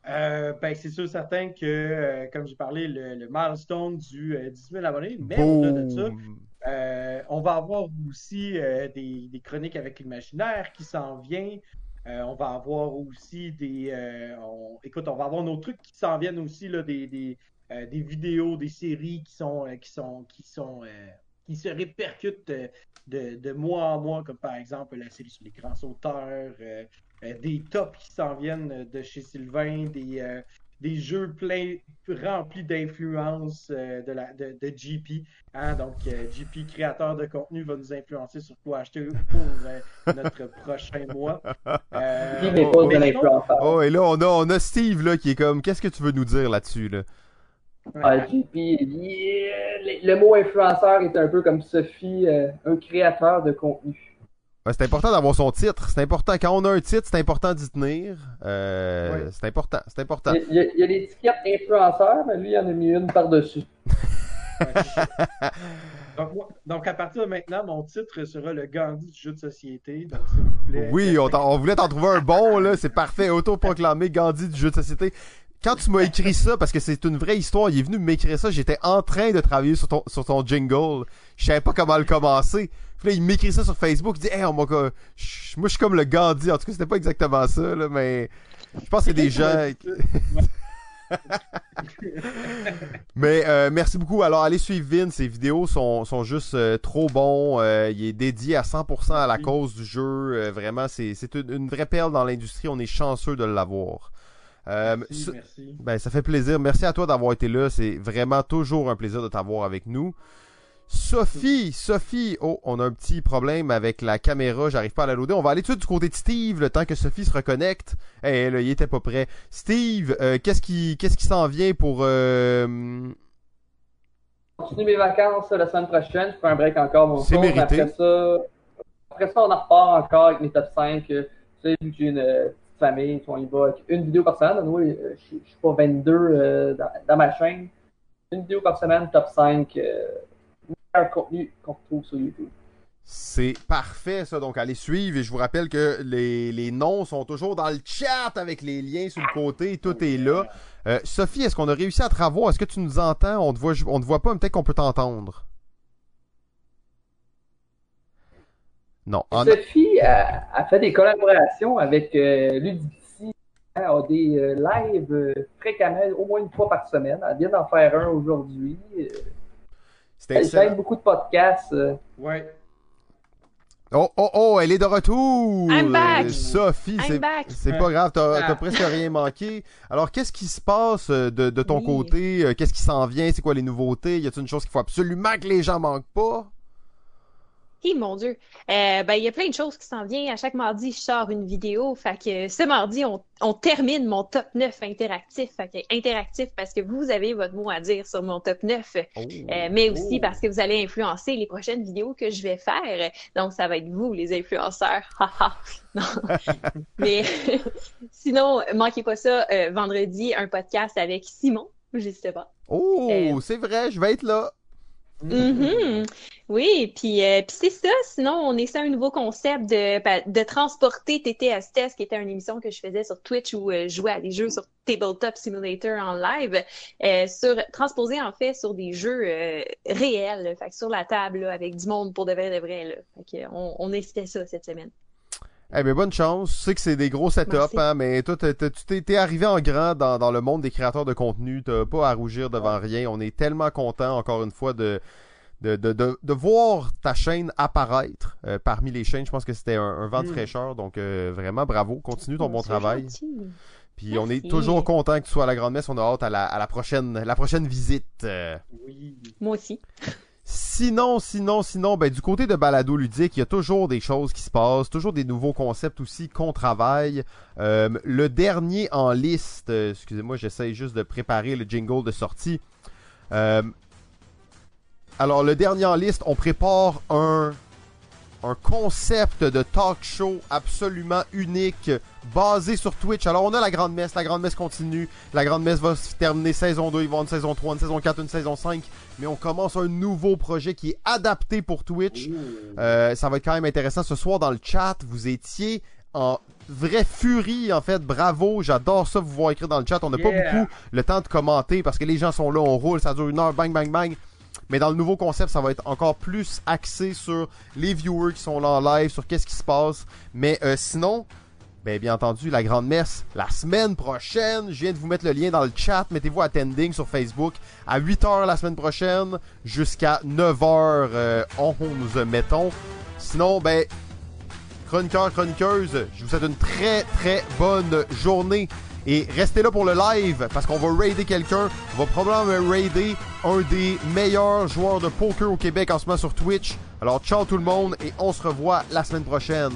Euh, ben, c'est sûr certain que, euh, comme j'ai parlé, le, le milestone du euh, 10 000 abonnés, mais au-delà de ça, Boom. Euh, on va avoir aussi euh, des, chroniques avec l'imaginaire qui s'en vient. Euh, on va avoir aussi des. euh, écoute, on va avoir nos trucs qui s'en viennent aussi, là, des, vidéos, des séries qui sont, qui sont, qui sont, qui se répercutent de, de mois en mois, comme par exemple la série sur les grands sauteurs, des tops qui s'en viennent de chez Sylvain, des, des jeux pleins, remplis d'influence euh, de, la, de, de GP. hein. donc, euh, GP, créateur de contenu, va nous influencer sur quoi acheter pour euh, notre [LAUGHS] prochain mois. Euh, pas mais l'influenceur. Oh, et là, on a, on a Steve là, qui est comme, qu'est-ce que tu veux nous dire là-dessus? Là? Ah, il- le, le mot influenceur est un peu comme Sophie, euh, un créateur de contenu. Ouais, c'est important d'avoir son titre. C'est important. Quand on a un titre, c'est important d'y tenir. Euh. C'est important. C'est important. Il y a, il y a l'étiquette influenceur, mais lui, il en a mis une par-dessus. [LAUGHS] Donc, moi- donc, à partir de maintenant, mon titre sera le Gandhi du jeu de société. Donc, s'il vous plaît. Oui, on, on voulait t'en trouver un bon, là. C'est parfait. Autoproclamé Gandhi du jeu de société. Quand tu m'as écrit ça, parce que c'est une vraie histoire, il est venu m'écrire ça, j'étais en train de travailler sur ton, sur ton jingle. Je savais pas comment le commencer. Puis là, il m'écrit ça sur Facebook, il dit, hey, on moi, je suis comme le Gandhi. En tout cas, c'était pas exactement ça, là, mais je pense que c'est des gens. [LAUGHS] Mais euh, merci beaucoup. Alors, allez suivre Vin. Ses vidéos sont, sont juste euh, trop bons. Euh, il est dédié à 100% à la cause du jeu. Euh, vraiment, c'est c'est une, une vraie perle dans l'industrie. On est chanceux de l'avoir. Euh, Merci, ça- merci. ben, ça fait plaisir. Merci à toi d'avoir été là. C'est vraiment toujours un plaisir de t'avoir avec nous. Sophie, Sophie, oh, on a un petit problème avec la caméra, j'arrive pas à la loader. On va aller tout de suite du côté de Steve, le temps que Sophie se reconnecte. Eh, là, il était pas prêt. Steve, euh, qu'est-ce qui, qu'est-ce qui s'en vient pour, euh, continue mes vacances la semaine prochaine. Je prends un break encore mon C'est mérité. Après ça, après ça, on en repart encore avec mes top 5. euh, Tu sais, j'ai une euh, famille, on y une vidéo par semaine. Euh, je je suis pas 22 euh, dans, dans ma chaîne. Une vidéo par semaine, top 5. Euh, meilleur contenu qu'on retrouve sur YouTube. C'est parfait ça, donc allez suivre et je vous rappelle que les, les noms sont toujours dans le chat avec les liens sur le côté, tout est là. Euh, Sophie, est-ce qu'on a réussi à te revoir? Est-ce que tu nous entends? On te voit, on te voit pas, mais peut-être qu'on peut t'entendre. Non. En- Sophie a, a fait des collaborations avec euh, Ludivisi. Elle a des euh, lives euh, fréquemment, au moins une fois par semaine. Elle vient d'en faire un aujourd'hui. Euh, C'était Elle excellent. fait beaucoup de podcasts. euh, Ouais. Oh, oh, oh, elle est de retour! I'm back! Euh, Sophie, I'm c'est, back. c'est pas grave, t'as, Ah. t'as presque rien manqué. Alors, qu'est-ce qui se passe euh, de, de ton Oui. côté? Euh, Qu'est-ce qui s'en vient? C'est quoi les nouveautés? Y a-t-il une chose qu'il faut absolument que les gens manquent pas? Hi, mon Dieu. Euh, ben, il y a plein de choses qui s'en viennent. À chaque mardi, je sors une vidéo. Fait que ce mardi, on, on termine mon top 9 interactif. Fait que interactif parce que vous avez votre mot à dire sur mon top 9. Oh. Euh, mais aussi Oh. parce que vous allez influencer les prochaines vidéos que je vais faire. Donc, ça va être vous, les influenceurs. [LAUGHS] [LAUGHS] Mais [LAUGHS] sinon, manquez pas ça. euh, vendredi, un podcast avec Simon. Pas. Oh, c'est vrai, je vais être là. Mhm. Oui, puis euh, c'est ça. Sinon, on essaie un nouveau concept de, de transporter TTS Test, qui était une émission que je faisais sur Twitch où euh, je jouais à des jeux sur Tabletop Simulator en live, euh, sur transposer en fait sur des jeux euh, réels, fait sur la table avec du monde pour de vrai de vrai. Fait on, on essayait ça cette semaine. Eh bien, bonne chance. Je sais que c'est des gros setups, hein, mais toi, tu t'es, arrivé en grand dans, dans le monde des créateurs de contenu. T'as pas à rougir devant rien. On est tellement content, encore une fois, de, de, de, de, de voir ta chaîne apparaître euh, parmi les chaînes. Je pense que c'était un, un vent de Mm. fraîcheur. Donc, euh, vraiment, bravo. Continue ton bon C'est travail. gentil. Puis, on est toujours content que tu sois à la Grande Messe. On a hâte à la, à la, prochaine, la prochaine visite. Euh, Oui. Moi aussi. Sinon, sinon, sinon, ben, du côté de Balado Ludique, il y a toujours des choses qui se passent, toujours des nouveaux concepts aussi qu'on travaille. Euh, le dernier en liste, euh, excusez-moi, j'essaye juste de préparer le jingle de sortie. Euh, alors, le dernier en liste, on prépare un, un concept de talk show absolument unique, basé sur Twitch. Alors, on a la Grande Messe, la Grande Messe continue, la Grande Messe va se terminer saison 2, il va y avoir une saison 3, une saison 4, une saison 5, mais on commence un nouveau projet qui est adapté pour Twitch. Euh, ça va être quand même intéressant. Ce soir, dans le chat, vous étiez en vraie furie, en fait. Bravo, j'adore ça, vous voir écrire dans le chat. On n'a Yeah. pas beaucoup le temps de commenter parce que les gens sont là, on roule, ça dure une heure, bang, bang, bang. Mais dans le nouveau concept, ça va être encore plus axé sur les viewers qui sont là en live, sur qu'est-ce qui se passe. Mais euh, sinon, ben, bien entendu, la grande messe, la semaine prochaine. Je viens de vous mettre le lien dans le chat. Mettez-vous attending sur Facebook à 8h la semaine prochaine jusqu'à 9h, euh, 11, mettons. Sinon, ben, chroniqueurs, chroniqueuses, je vous souhaite une très, très bonne journée. Et restez là pour le live parce qu'on va raider quelqu'un. On va probablement raider un des meilleurs joueurs de poker au Québec en ce moment sur Twitch. Alors, ciao tout le monde et on se revoit la semaine prochaine.